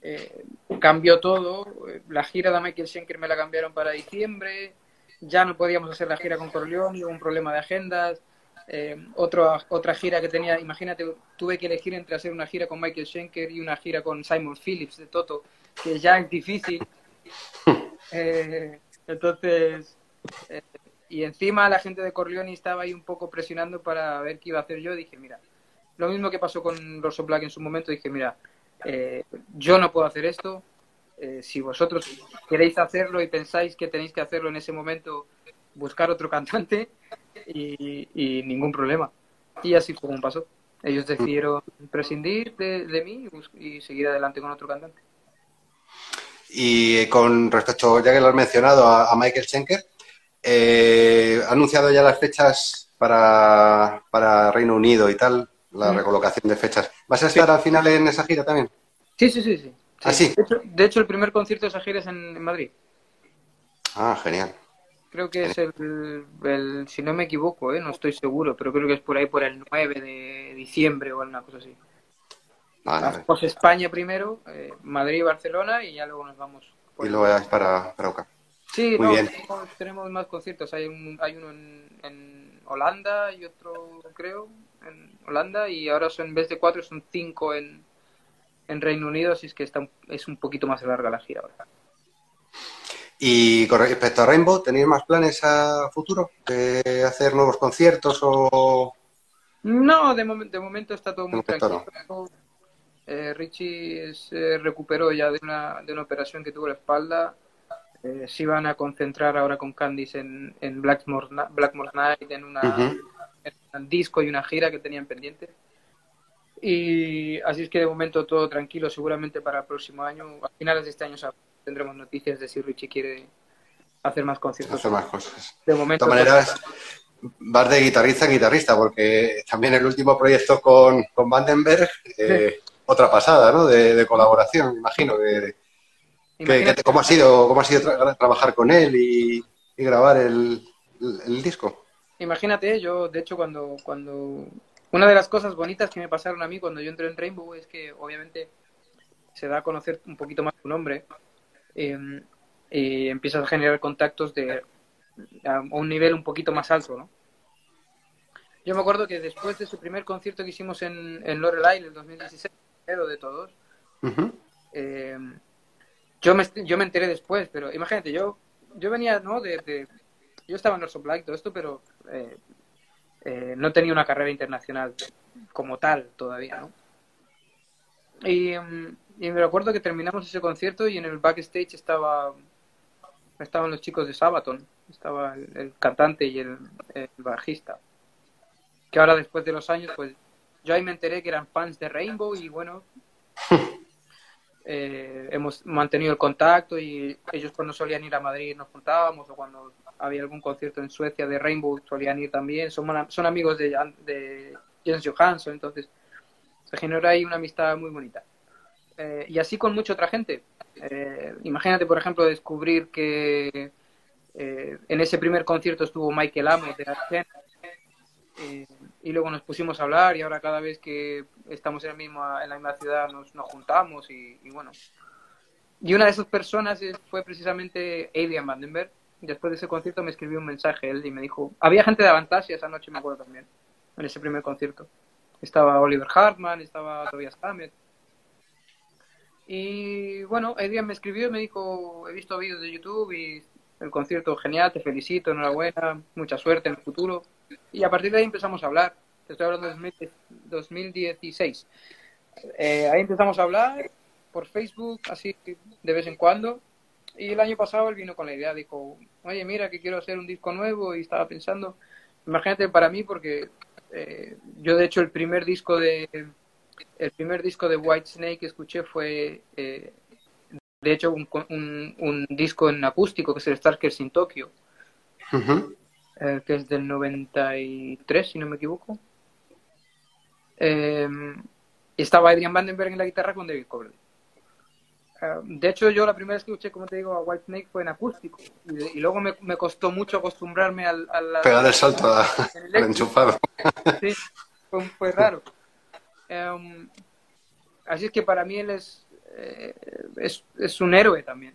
eh, cambió todo. La gira de Michael Schenker me la cambiaron para diciembre. Ya no podíamos hacer la gira con Corleone, hubo un problema de agendas eh, otra gira que tenía, imagínate, tuve que elegir entre hacer una gira con Michael Schenker y una gira con Simon Phillips de Toto, que ya es difícil. <laughs> Eh, entonces, eh, y encima la gente de Corleone estaba ahí un poco presionando para ver qué iba a hacer yo. Dije, mira, lo mismo que pasó con Rosso Black en su momento, dije, mira, yo no puedo hacer esto, eh, si vosotros queréis hacerlo y pensáis que tenéis que hacerlo en ese momento, buscar otro <laughs> cantante y, ningún problema. Y así fue como pasó. Ellos decidieron prescindir de, de mí y, y seguir adelante con otro cantante. Y con respecto, ya que lo has mencionado, a, a Michael Schenker, eh, ha anunciado ya las fechas para, para Reino Unido y tal, la recolocación de fechas. ¿Vas a estar al final en esa gira también? Sí, sí, sí. sí. ¿Ah, sí? De, hecho, de hecho, el primer concierto de esa gira es en, en Madrid. Ah, genial. Creo que es el, el- si no me equivoco, ¿eh? no estoy seguro, pero creo que es por ahí por el 9 de diciembre o alguna cosa así. Vale. Hacemos España primero, eh, Madrid, Barcelona y ya luego nos vamos. por Y luego ya es para, para Oca. Sí, Muy no, bien. Tenemos, tenemos más conciertos. Hay, un, hay uno en, en Holanda y otro, creo, en Holanda. Y ahora son, en vez de cuatro, son cinco en, en Reino Unido. Así es que está, es un poquito más larga la gira ahora. Y con respecto a Rainbow, ¿tenéis más planes a futuro? ¿De hacer nuevos conciertos o...? No, de, momen- de momento está todo muy tranquilo. Eh, Richie se recuperó ya de una, de una operación que tuvo en la espalda. Eh, se iban a concentrar ahora con Candice en, en Blackmore, Blackmore Night, en, una, un disco y una gira que tenían pendiente. Y así es que de momento todo tranquilo. Seguramente para el próximo año, a finales de este año, tendremos noticias de si Richie quiere hacer más conciertos. hacer más cosas? De De momento, todas maneras, vas de guitarrista en guitarrista, porque también el último proyecto con, con Vandenberg, eh, otra pasada, ¿no? De, de colaboración, imagino. Que, que- que ¿Cómo ha sido, cómo ha sido tra- trabajar con él y, y grabar el, el- el disco? Imagínate, yo, de hecho, cuando, cuando... Una de las cosas bonitas que me pasaron a mí cuando yo entré en Rainbow es que, obviamente, se da a conocer un poquito más tu nombre eh, y empiezas a generar contactos de a un nivel un poquito más alto, ¿no? Yo me acuerdo que después de su primer concierto que hicimos en, en Lorelai en el 2016, pero de todos, eh, yo, me, yo me enteré después, pero imagínate, yo, yo venía, ¿no? De, de- yo estaba en Orson Black y todo esto, pero eh, eh, no tenía una carrera internacional como tal todavía, ¿no? Y, mm, y me recuerdo que terminamos ese concierto y en el backstage estaba estaban los chicos de Sabaton, estaba el, el cantante y el, el bajista. Que ahora después de los años, pues yo ahí me enteré que eran fans de Rainbow y bueno, <laughs> eh, hemos mantenido el contacto y ellos cuando solían ir a Madrid nos juntábamos o cuando había algún concierto en Suecia de Rainbow solían también. Son, son amigos de, Jens Johansson, entonces se generó ahí una amistad muy bonita. Eh, y así con mucha otra gente. Eh, imagínate, por ejemplo, descubrir que eh, en ese primer concierto estuvo Michael Amos de Argentina y luego nos pusimos a hablar y ahora cada vez que estamos en, el mismo, en la misma ciudad nos, nos juntamos y, y bueno. Y una de esas personas fue precisamente Adrian Vandenberg. Después de ese concierto me escribió un mensaje él y me dijo, había gente de Avantasia esa noche, me acuerdo también, en ese primer concierto. Estaba Oliver Hartman, estaba Tobias Hammett. Y bueno, Adrian me escribió y me dijo, he visto vídeos de YouTube y el concierto genial, te felicito, enhorabuena, mucha suerte en el futuro. Y a partir de ahí empezamos a hablar. Te estoy hablando de 2010 2016. Eh, ahí empezamos a hablar por Facebook, así de vez en cuando. Y el año pasado él vino con la idea, dijo, oye, mira que quiero hacer un disco nuevo y estaba pensando, imagínate para mí porque eh, yo de hecho el primer disco de el primer disco de White Snake que escuché fue eh, de hecho un, un, un, disco en acústico que es el Starkers in Tokyo Ujú. eh, que es del 93 si no me equivoco. Eh, estaba Adrian Vandenberg en la guitarra con David Coburn Uh, de hecho, yo la primera vez que escuché, como te digo, a White Snake fue en acústico. Y, y luego me, me, costó mucho acostumbrarme al. al Pegar el salto a, al enchufado. <laughs> Sí, fue, fue raro. Um, así es que para mí él es, eh, es, es, un héroe también.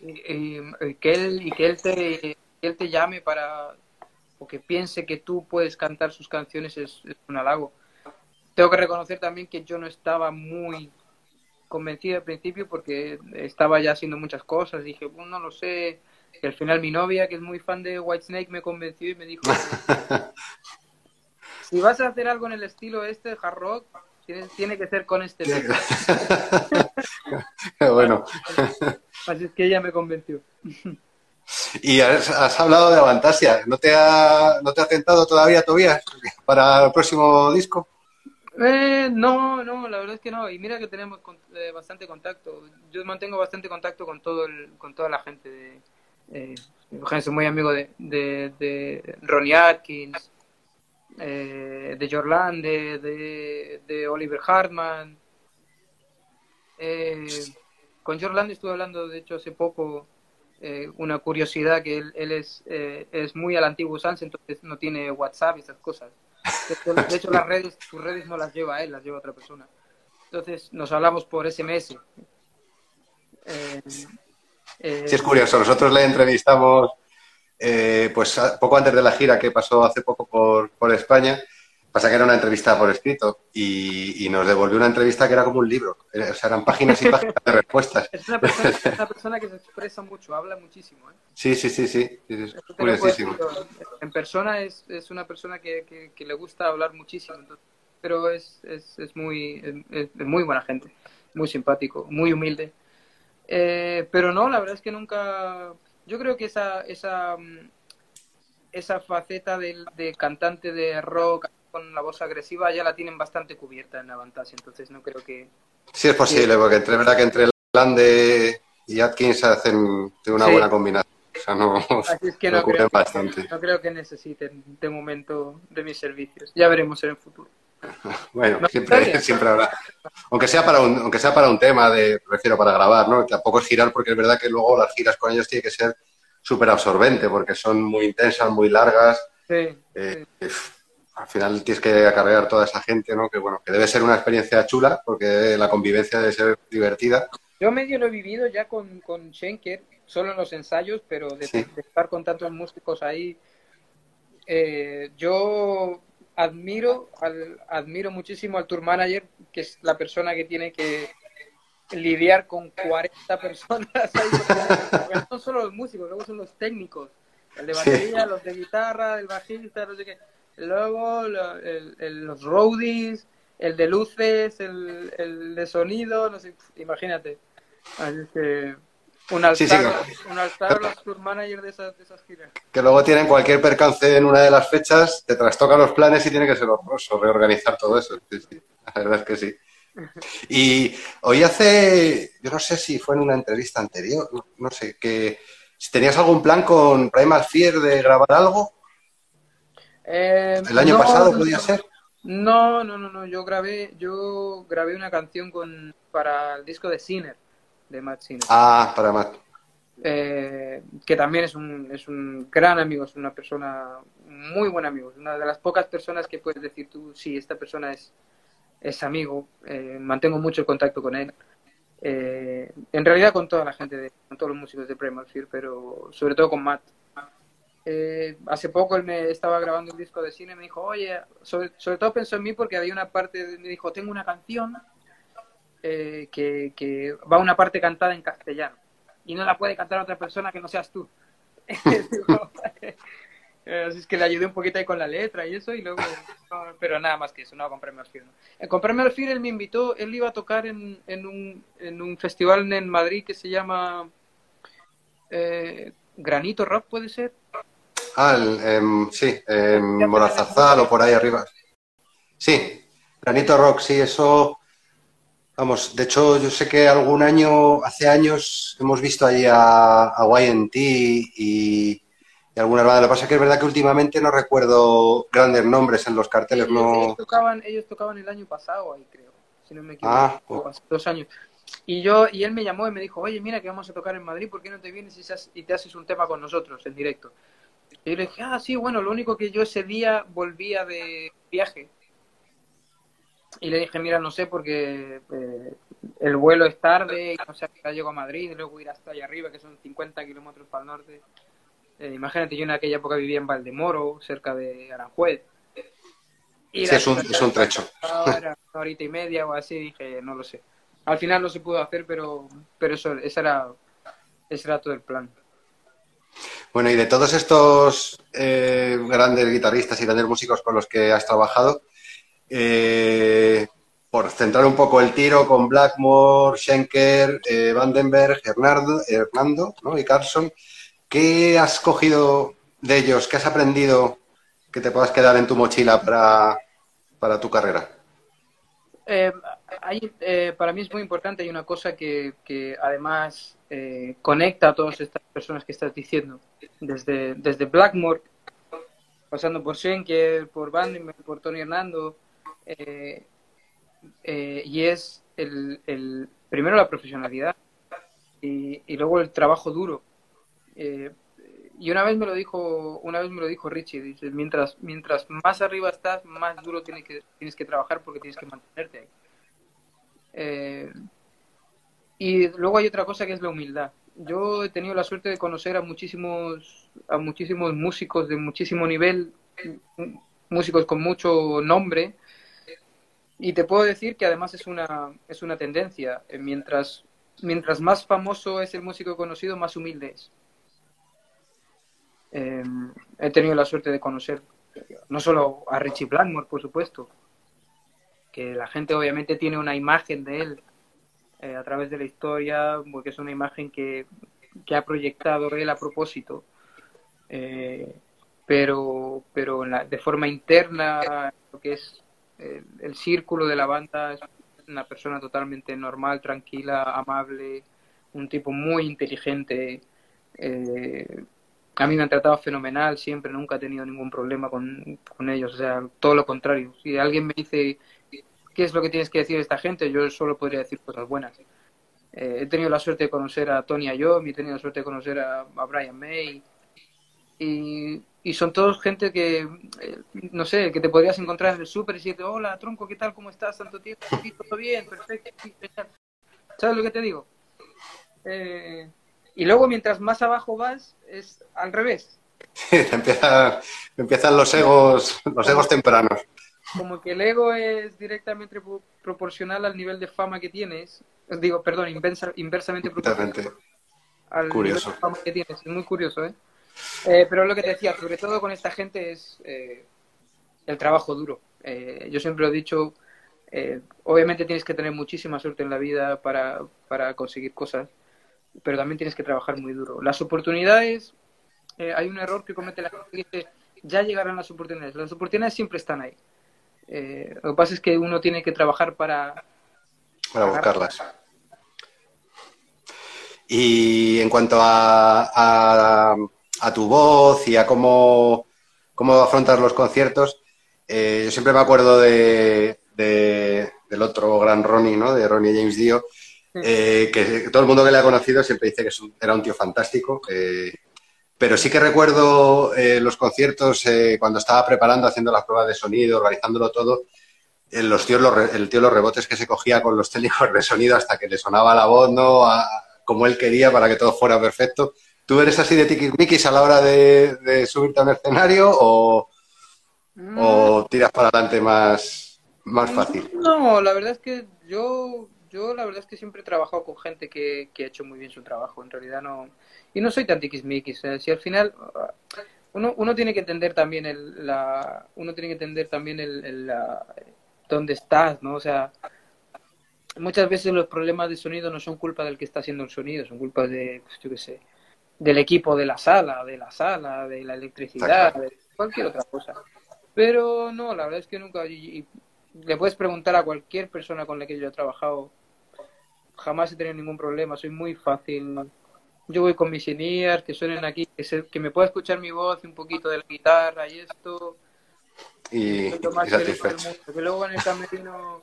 Y, y, y, que él, y que él te, él te llame para. o que piense que tú puedes cantar sus canciones es, es un halago. Tengo que reconocer también que yo no estaba muy convencido al principio porque estaba ya haciendo muchas cosas. Dije, bueno, no lo sé. Y al final mi novia, que es muy fan de Whitesnake, me convenció y me dijo, <laughs> si vas a hacer algo en el estilo este, hard rock, Tiene, tiene que ser con este <laughs> bueno. <laughs> Así es que ella me convenció. Y has, has hablado de Avantasia. ¿No te ha, no te ha tentado todavía, Tobías, para el próximo disco? Eh, no, no, la verdad es que no. Y mira que tenemos con- eh, bastante contacto. Yo mantengo bastante contacto con todo el, con toda la gente. De, eh, soy muy amigo de, de, Ronnie Atkins, eh, de Jorlan, de, de, Oliver Hartman. Eh, con Jorlan estuve hablando, de hecho, hace poco, eh, una curiosidad que él, él es, eh, es muy al antiguo Sans, entonces no tiene WhatsApp y esas cosas. De hecho, las <laughs> redes, sus redes no las lleva él, las lleva otra persona. Entonces nos hablamos por SMS. Eh, eh, Sí, es curioso. Nosotros le entrevistamos eh, pues poco antes de la gira que pasó hace poco por, por España. Pasa que era una entrevista por escrito y, y nos devolvió una entrevista que era como un libro. O sea, eran páginas y <laughs> páginas de respuestas. es, una persona, es una persona que se expresa mucho, habla muchísimo. ¿eh? Sí, sí, sí, sí. es curiosísimo. En persona es, es una persona que, que- que le gusta hablar muchísimo, entonces- pero es, es, es muy, es, muy buena gente, muy simpático, muy humilde. Eh, pero no, la verdad es que nunca. Yo creo que esa, esa, mm, esa faceta del, de cantante de rock con la voz agresiva ya la tienen bastante cubierta en Avantasia, entonces no creo que. Sí, es posible, porque entre verdad que entre Lande y Atkins hacen de una Sí. buena combinación. O sea, no Así es que <laughs> no creo, bastante. no creo que necesiten de momento de mis servicios. Ya veremos en el futuro. <laughs> Bueno, No, siempre, siempre habrá. Aunque sea para un, aunque sea para un tema de, prefiero para grabar, ¿no? Tampoco es girar, porque es verdad que luego las giras con ellos tiene que ser súper absorbente, porque son muy intensas, muy largas. Sí, Eh, pf, al final tienes que acarrear toda esa gente, ¿no? Que bueno, que debe ser una experiencia chula, porque la convivencia debe ser divertida. Yo medio lo he vivido ya con, con Schenker, solo en los ensayos, pero de, Sí. de estar con tantos músicos ahí, eh, yo admiro, al, admiro muchísimo al tour manager, que es la persona que tiene que lidiar con 40 personas ahí, no son solo los músicos, luego son los técnicos, el de Sí. batería, los de guitarra, el bajista, no sé qué, luego lo- el- el- los roadies, el de luces, el, el de sonido, no sé, imagínate. Así que un altar, Sí, sí. un altar a los tour managers de esas, de esas giras. Que luego tienen cualquier percance en una de las fechas, te trastocan los planes y tiene que ser horroroso reorganizar todo eso. Sí, la verdad es que sí. Y hoy hace, yo no sé si fue en una entrevista anterior, no, no sé, que si tenías algún plan con Primal Fear de grabar algo, Eh, el año no, pasado podía ser. No, no, no, no. Yo grabé, yo grabé una canción con para el disco de Sinner, de Matt Sinner, Ah, para Matt. eh, que también es un, es un gran amigo, es una persona muy buen amigo, es una de las pocas personas que puedes decir tú, sí, esta persona es, es amigo, eh, mantengo mucho el contacto con él. Eh, en realidad con toda la gente, de, con todos los músicos de Primal Fear, pero sobre todo con Matt. Eh, hace poco él me estaba grabando un disco de cine y me dijo, oye, sobre, todo pensó en mí porque había una parte, me dijo, tengo una canción eh, que, que va una parte cantada en castellano y no la puede cantar otra persona que no seas tú. <laughs> <laughs> Así es que le ayudé un poquito ahí con la letra y eso y luego, pero nada más que eso, no con Premio Alfil. no. Eh, Con Premio Alfil él me invitó, él iba a tocar en, en, un, en un festival en Madrid que se llama eh, Granito Rock, ¿puede ser? Ah, el, em, sí, en Morazarzal o por ahí arriba. Sí, Granito Rock, sí, eso. Vamos, de hecho, yo sé que algún año, hace años, hemos visto allí a, a YNT y, y alguna banda. Lo que pasa es que es verdad que últimamente no recuerdo grandes nombres en los carteles, ellos, ellos no. tocaban, ellos tocaban el año pasado ahí, creo, si no me equivoco, Ah, hace dos años. Y yo y él me llamó y me dijo, oye, mira que vamos a tocar en Madrid, ¿por qué no te vienes y, se hace- y te haces un tema con nosotros en directo? Y yo le dije, ah, sí, bueno, lo único que yo ese día volvía de viaje. Y le dije, mira, no sé, porque eh, el vuelo es tarde, y no sé, ya llego a Madrid, y luego ir hasta allá arriba, que son 50 kilómetros para el norte. Eh, imagínate, yo en aquella época vivía en Valdemoro, cerca de Aranjuez. Y Sí, es un, es un trecho. Ahora, una horita y media o así, dije, no lo sé. Al final no se pudo hacer, pero, pero eso, ese era, ese era todo el plan. Bueno, y de todos estos eh, grandes guitarristas y grandes músicos con los que has trabajado, eh, por centrar un poco el tiro con Blackmore, Schenker, eh, Vandenberg, Hernando, Hernando ¿no? y Carlson, ¿qué has cogido de ellos? ¿Qué has aprendido que te puedas quedar en tu mochila para, para tu carrera? Eh, para mí es muy importante, hay una cosa que además eh, conecta a todas estas personas que estás diciendo, desde, desde Blackmore, pasando por Schenker, por Vandenberg, por Tony Hernando, y es el, el, primero la profesionalidad y, y luego el trabajo duro y una vez me lo dijo, una vez me lo dijo Richie, dice, mientras, mientras más arriba estás, más duro tienes que, tienes que trabajar porque tienes que mantenerte ahí. Eh, y luego hay otra cosa que es la humildad. Yo he tenido la suerte de conocer a muchísimos, a muchísimos músicos de muchísimo nivel, músicos con mucho nombre, y te puedo decir que además es una, es una tendencia. Mientras, mientras más famoso es el músico conocido, más humilde es. Eh, he tenido la suerte de conocer no solo a Richie Blackmore, por supuesto, que la gente obviamente tiene una imagen de él eh, a través de la historia, porque es una imagen que, ha proyectado él a propósito, eh, pero, pero de forma interna, lo que es el, círculo de la banda, es una persona totalmente normal, tranquila, amable, un tipo muy inteligente. Eh, a mí me han tratado fenomenal siempre, nunca he tenido ningún problema con, ellos, o sea, todo lo contrario. Si alguien me dice qué es lo que tienes que decir a esta gente, yo solo podría decir cosas buenas. Eh, he tenido la suerte de conocer a Tony Iommi, he tenido la suerte de conocer a, Brian May, y, son todos gente que, eh, no sé, que te podrías encontrar en el súper y decirte, hola, tronco, ¿qué tal? ¿Cómo estás? ¿Tanto tiempo? Sí, todo bien, perfecto. ¿Sabes lo que te digo? Eh, y luego, mientras más abajo vas, es al revés. <laughs> empiezan los egos, los egos tempranos. Como que el ego es directamente proporcional al nivel de fama que tienes. Digo, perdón, inversamente proporcional al curioso. nivel de fama que tienes. Es muy curioso, ¿eh? ¿eh? pero lo que te decía, sobre todo con esta gente, es eh, el trabajo duro. Eh, yo siempre lo he dicho, obviamente tienes que tener muchísima suerte en la vida para, para conseguir cosas pero también tienes que trabajar muy duro. Las oportunidades, eh, hay un error que comete la gente que dice, ya llegarán las oportunidades. Las oportunidades siempre están ahí. Eh, lo que pasa es que uno tiene que trabajar para... Para buscarlas. Y en cuanto a, a, tu voz y a cómo, cómo afrontas los conciertos, eh, yo siempre me acuerdo de, del otro gran Ronnie, ¿no? De Ronnie James Dio, eh, que todo el mundo que le ha conocido siempre dice que era un tío fantástico. Eh, pero sí que recuerdo eh, los conciertos cuando estaba preparando, haciendo las pruebas de sonido, organizándolo todo, los tíos, el tío los rebotes que se cogía con los técnicos de sonido hasta que le sonaba la voz, ¿no? como él quería para que todo fuera perfecto. ¿Tú eres así de tiquismiquis a la hora de, subirte a un escenario o, o mm. tiras para adelante más, más fácil? No, la verdad es que yo yo la verdad es que siempre he trabajado con gente que, ha hecho muy bien su trabajo. En realidad no. Y no soy tan tiquismiquis. si al final. Uno, uno tiene que entender también el, la, uno tiene que entender también el, la, dónde estás, ¿no? O sea, muchas veces los problemas de sonido no son culpa del que está haciendo el sonido, son culpa de, pues, yo qué sé, del equipo de la sala, de la sala, de la electricidad, de cualquier otra cosa. Pero no, la verdad es que nunca, le puedes preguntar a cualquier persona con la que yo he trabajado jamás he tenido ningún problema, soy muy fácil. Yo voy con mis in que suenen aquí, que, que me pueda escuchar mi voz y un poquito de la guitarra y esto. Y, Que luego en el camerino,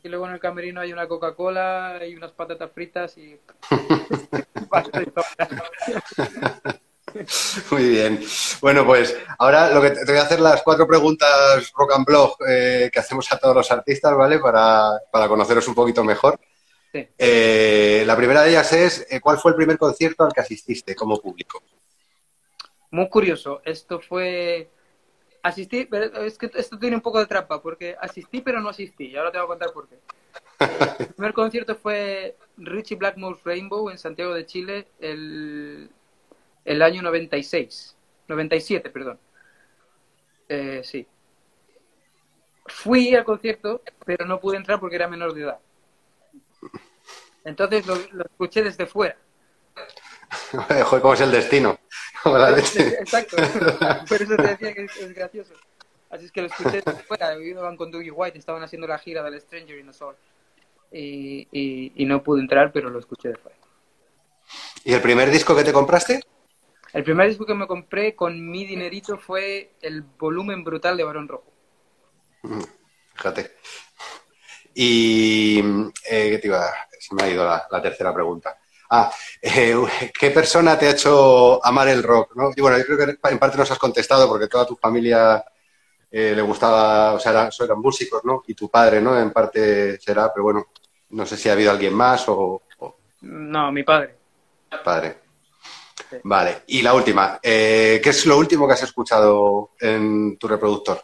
que luego en el camerino hay una Coca-Cola y unas patatas fritas y <laughs> <laughs> <laughs> Muy bien. Bueno, pues ahora lo que te, voy a hacer las cuatro preguntas rock and blog eh, que hacemos a todos los artistas, ¿vale? Para, para conoceros un poquito mejor. Eh, la primera de ellas es, eh, ¿cuál fue el primer concierto al que asististe como público? Muy curioso, esto fue... Asistí, pero es que esto tiene un poco de trampa, porque asistí pero no asistí, y ahora te voy a contar por qué. <laughs> El primer concierto fue Richie Blackmore's Rainbow en Santiago de Chile el, el año 96, 97, perdón. Eh, sí. fui al concierto, pero no pude entrar porque era menor de edad. Entonces lo, lo escuché desde fuera. <laughs> Joder, ¿cómo es el destino? Como la leche. <laughs> Exacto. Por eso te decía que es, es gracioso. Así es que lo escuché desde fuera. Iban con Dougie White, estaban haciendo la gira del Stranger in the Soul. Y, y, y no pude entrar, pero lo escuché de fuera. ¿Y el primer disco que te compraste? El primer disco que me compré con mi dinerito fue el volumen brutal de Barón Rojo. Mm, Fíjate. Y eh, ¿qué te iba? Se me ha ido la, la tercera pregunta. Ah, eh, ¿qué persona te ha hecho amar el rock? ¿no? Y bueno, yo creo que en parte nos has contestado porque toda tu familia eh, le gustaba, o sea, eran, eran músicos, ¿no? Y tu padre, ¿no? En parte será, pero bueno, no sé si ha habido alguien más o, o No, mi padre. padre. Sí. Vale, y la última. eh, ¿Qué es lo último que has escuchado en tu reproductor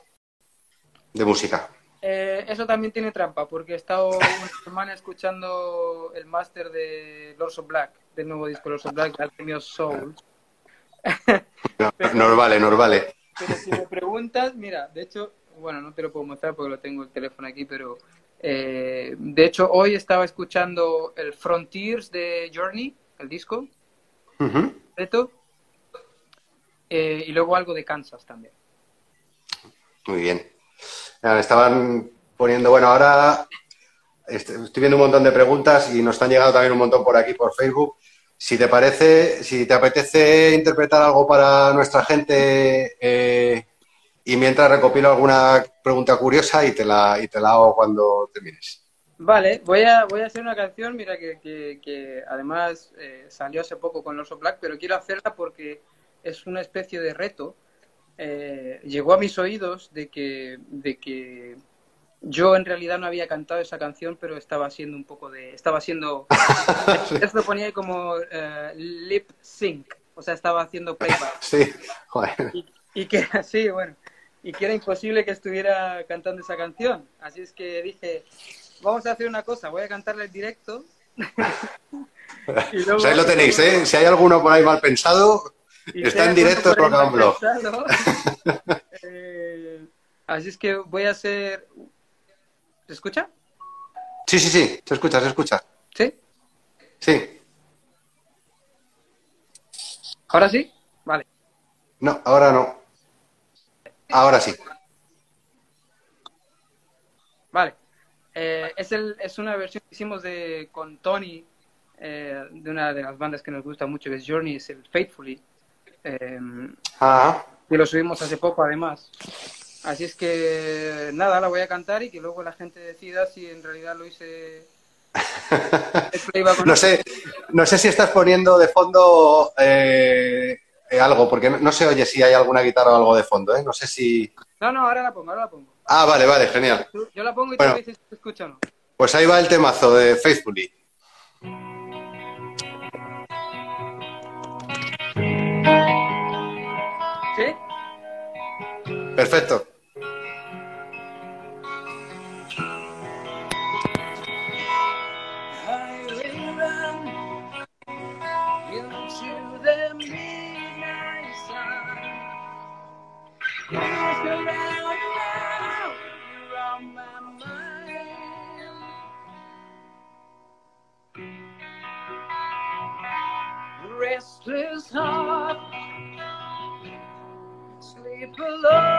de música? Eh, eso también tiene trampa, porque he estado una <laughs> semana escuchando el máster de Lords of Black, del nuevo disco Lords of Black, Alchemy Soul. No, <laughs> nos vale, nos vale. Pero si me preguntas, mira, de hecho, bueno, no te lo puedo mostrar porque lo tengo el teléfono aquí, pero eh, de hecho hoy estaba escuchando el Frontiers de Journey, el disco. Eh, y luego algo de Kansas también. Muy bien. Estaban poniendo, bueno, ahora est- estoy viendo un montón de preguntas y nos están llegando también un montón por aquí, por Facebook. Si te parece, si te apetece interpretar algo para nuestra gente eh, y mientras recopilo alguna pregunta curiosa y te la, y te la hago cuando termines. Vale, voy a, voy a hacer una canción, mira, que, que, que además eh, salió hace poco con of Black, pero quiero hacerla porque es una especie de reto. Eh, llegó a mis oídos de que, de que yo en realidad no había cantado esa canción, pero estaba haciendo un poco de... Estaba haciendo... <laughs> <laughs> Esto ponía ahí como eh, lip sync, o sea, estaba haciendo playback. <laughs> Sí, joder. Y, y que así, bueno, y que era imposible que estuviera cantando esa canción. Así es que dije, vamos a hacer una cosa, voy a cantarla en directo. <laughs> Luego- ahí lo tenéis, ¿eh? Si hay alguno por ahí mal pensado, y está en directo Rock and pensado. <laughs> Eh, así es que voy a hacer... ¿Se escucha? Sí, sí, sí, se escucha, se escucha. ¿Sí? Sí. ¿Ahora sí? Vale. No, ahora no. Ahora sí. Vale. Eh, es, el, es una versión que hicimos de, con Tony, eh, de una de las bandas que nos gusta mucho, que es Journey, es el Faithfully. Eh, Ah, y lo subimos hace poco, además. Así es que, nada, la voy a cantar y que luego la gente decida si en realidad lo hice... <laughs> no sé, no sé si estás poniendo de fondo eh, algo, porque no, no se oye si hay alguna guitarra o algo de fondo, ¿eh? No sé si... No, no, ahora la pongo, ahora la pongo. Ah, vale, vale, genial. Yo la pongo y Bueno. tú me dices si se escucha o no. Pues ahí va el temazo de Faithfully. ¿Sí? Perfecto. Restless heart, sleep alone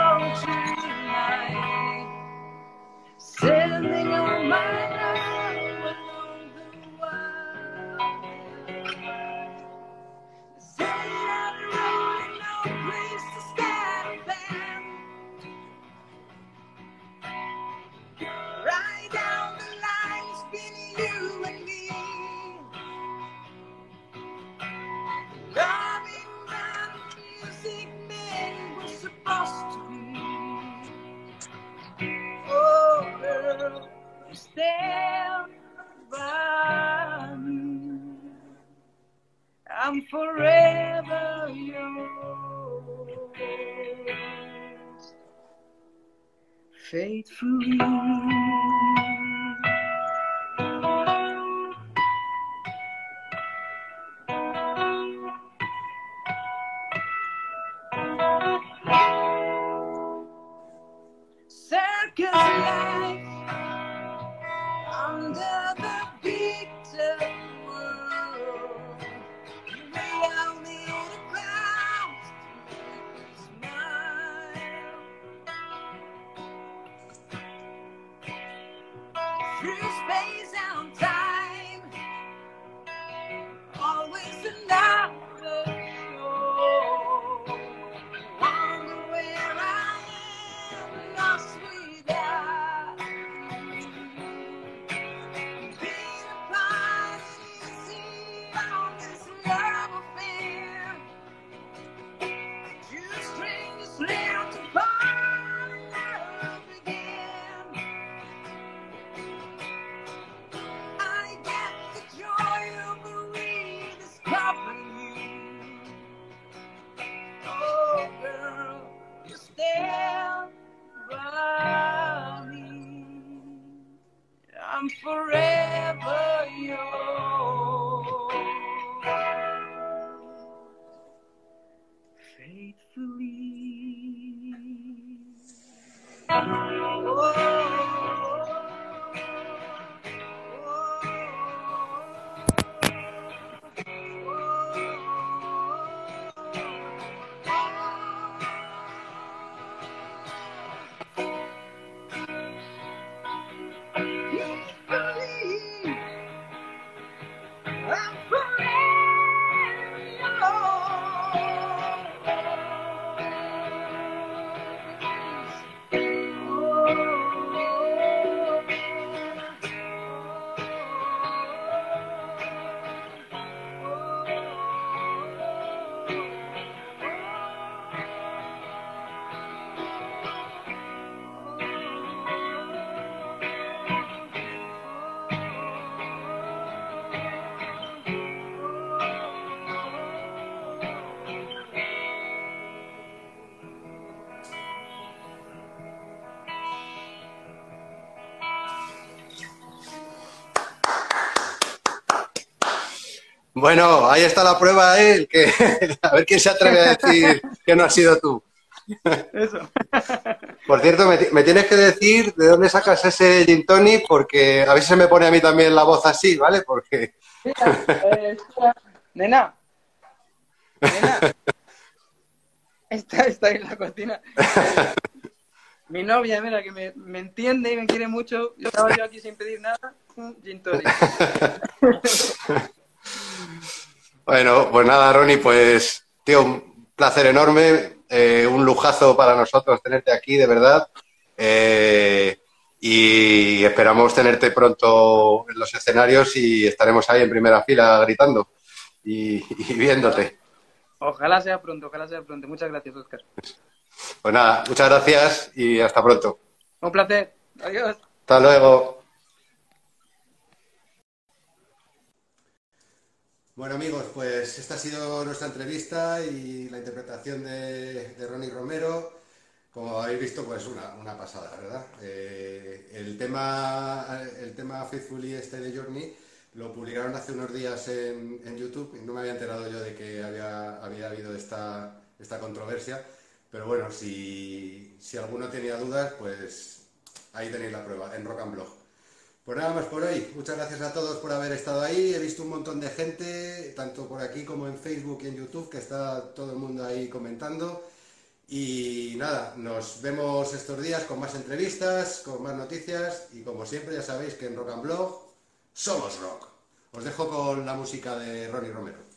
Bueno, ahí está la prueba, ¿eh? Que, <laughs> a ver quién se atreve a decir que no has sido tú. Eso. Por cierto, me, ti- me tienes que decir de dónde sacas ese gin tonic, porque a veces se me pone a mí también la voz así, ¿vale? Porque Mira, eh. Nena. Nena. Está, está en la cocina. <laughs> Mi novia, mira, que me, me entiende y me quiere mucho. Yo estaba yo aquí sin pedir nada. Un gin tonic. <laughs> Bueno, pues nada, Ronnie, pues, tío, un placer enorme, eh, un lujazo para nosotros tenerte aquí, de verdad. Eh, y esperamos tenerte pronto en los escenarios y estaremos ahí en primera fila gritando y, y viéndote. Ojalá sea pronto, ojalá sea pronto. Muchas gracias, Oscar. Pues nada, muchas gracias y hasta pronto. Un placer. Adiós. Hasta luego. Bueno amigos, pues esta ha sido nuestra entrevista y la interpretación de, Ronnie Romero. Como habéis visto, pues una, una pasada, ¿verdad? Eh, el, tema, el tema Faithfully este de Journey lo publicaron hace unos días en, YouTube y no me había enterado yo de que había, había habido esta, esta controversia. Pero bueno, si, si alguno tenía dudas, pues ahí tenéis la prueba, en Rock and Blog. Pues nada más por hoy. Muchas gracias a todos por haber estado ahí. He visto un montón de gente, tanto por aquí como en Facebook y en YouTube, que está todo el mundo ahí comentando. Y nada, nos vemos estos días con más entrevistas, con más noticias y como siempre ya sabéis que en Rock and Blog somos rock. Os dejo con la música de Ronnie Romero.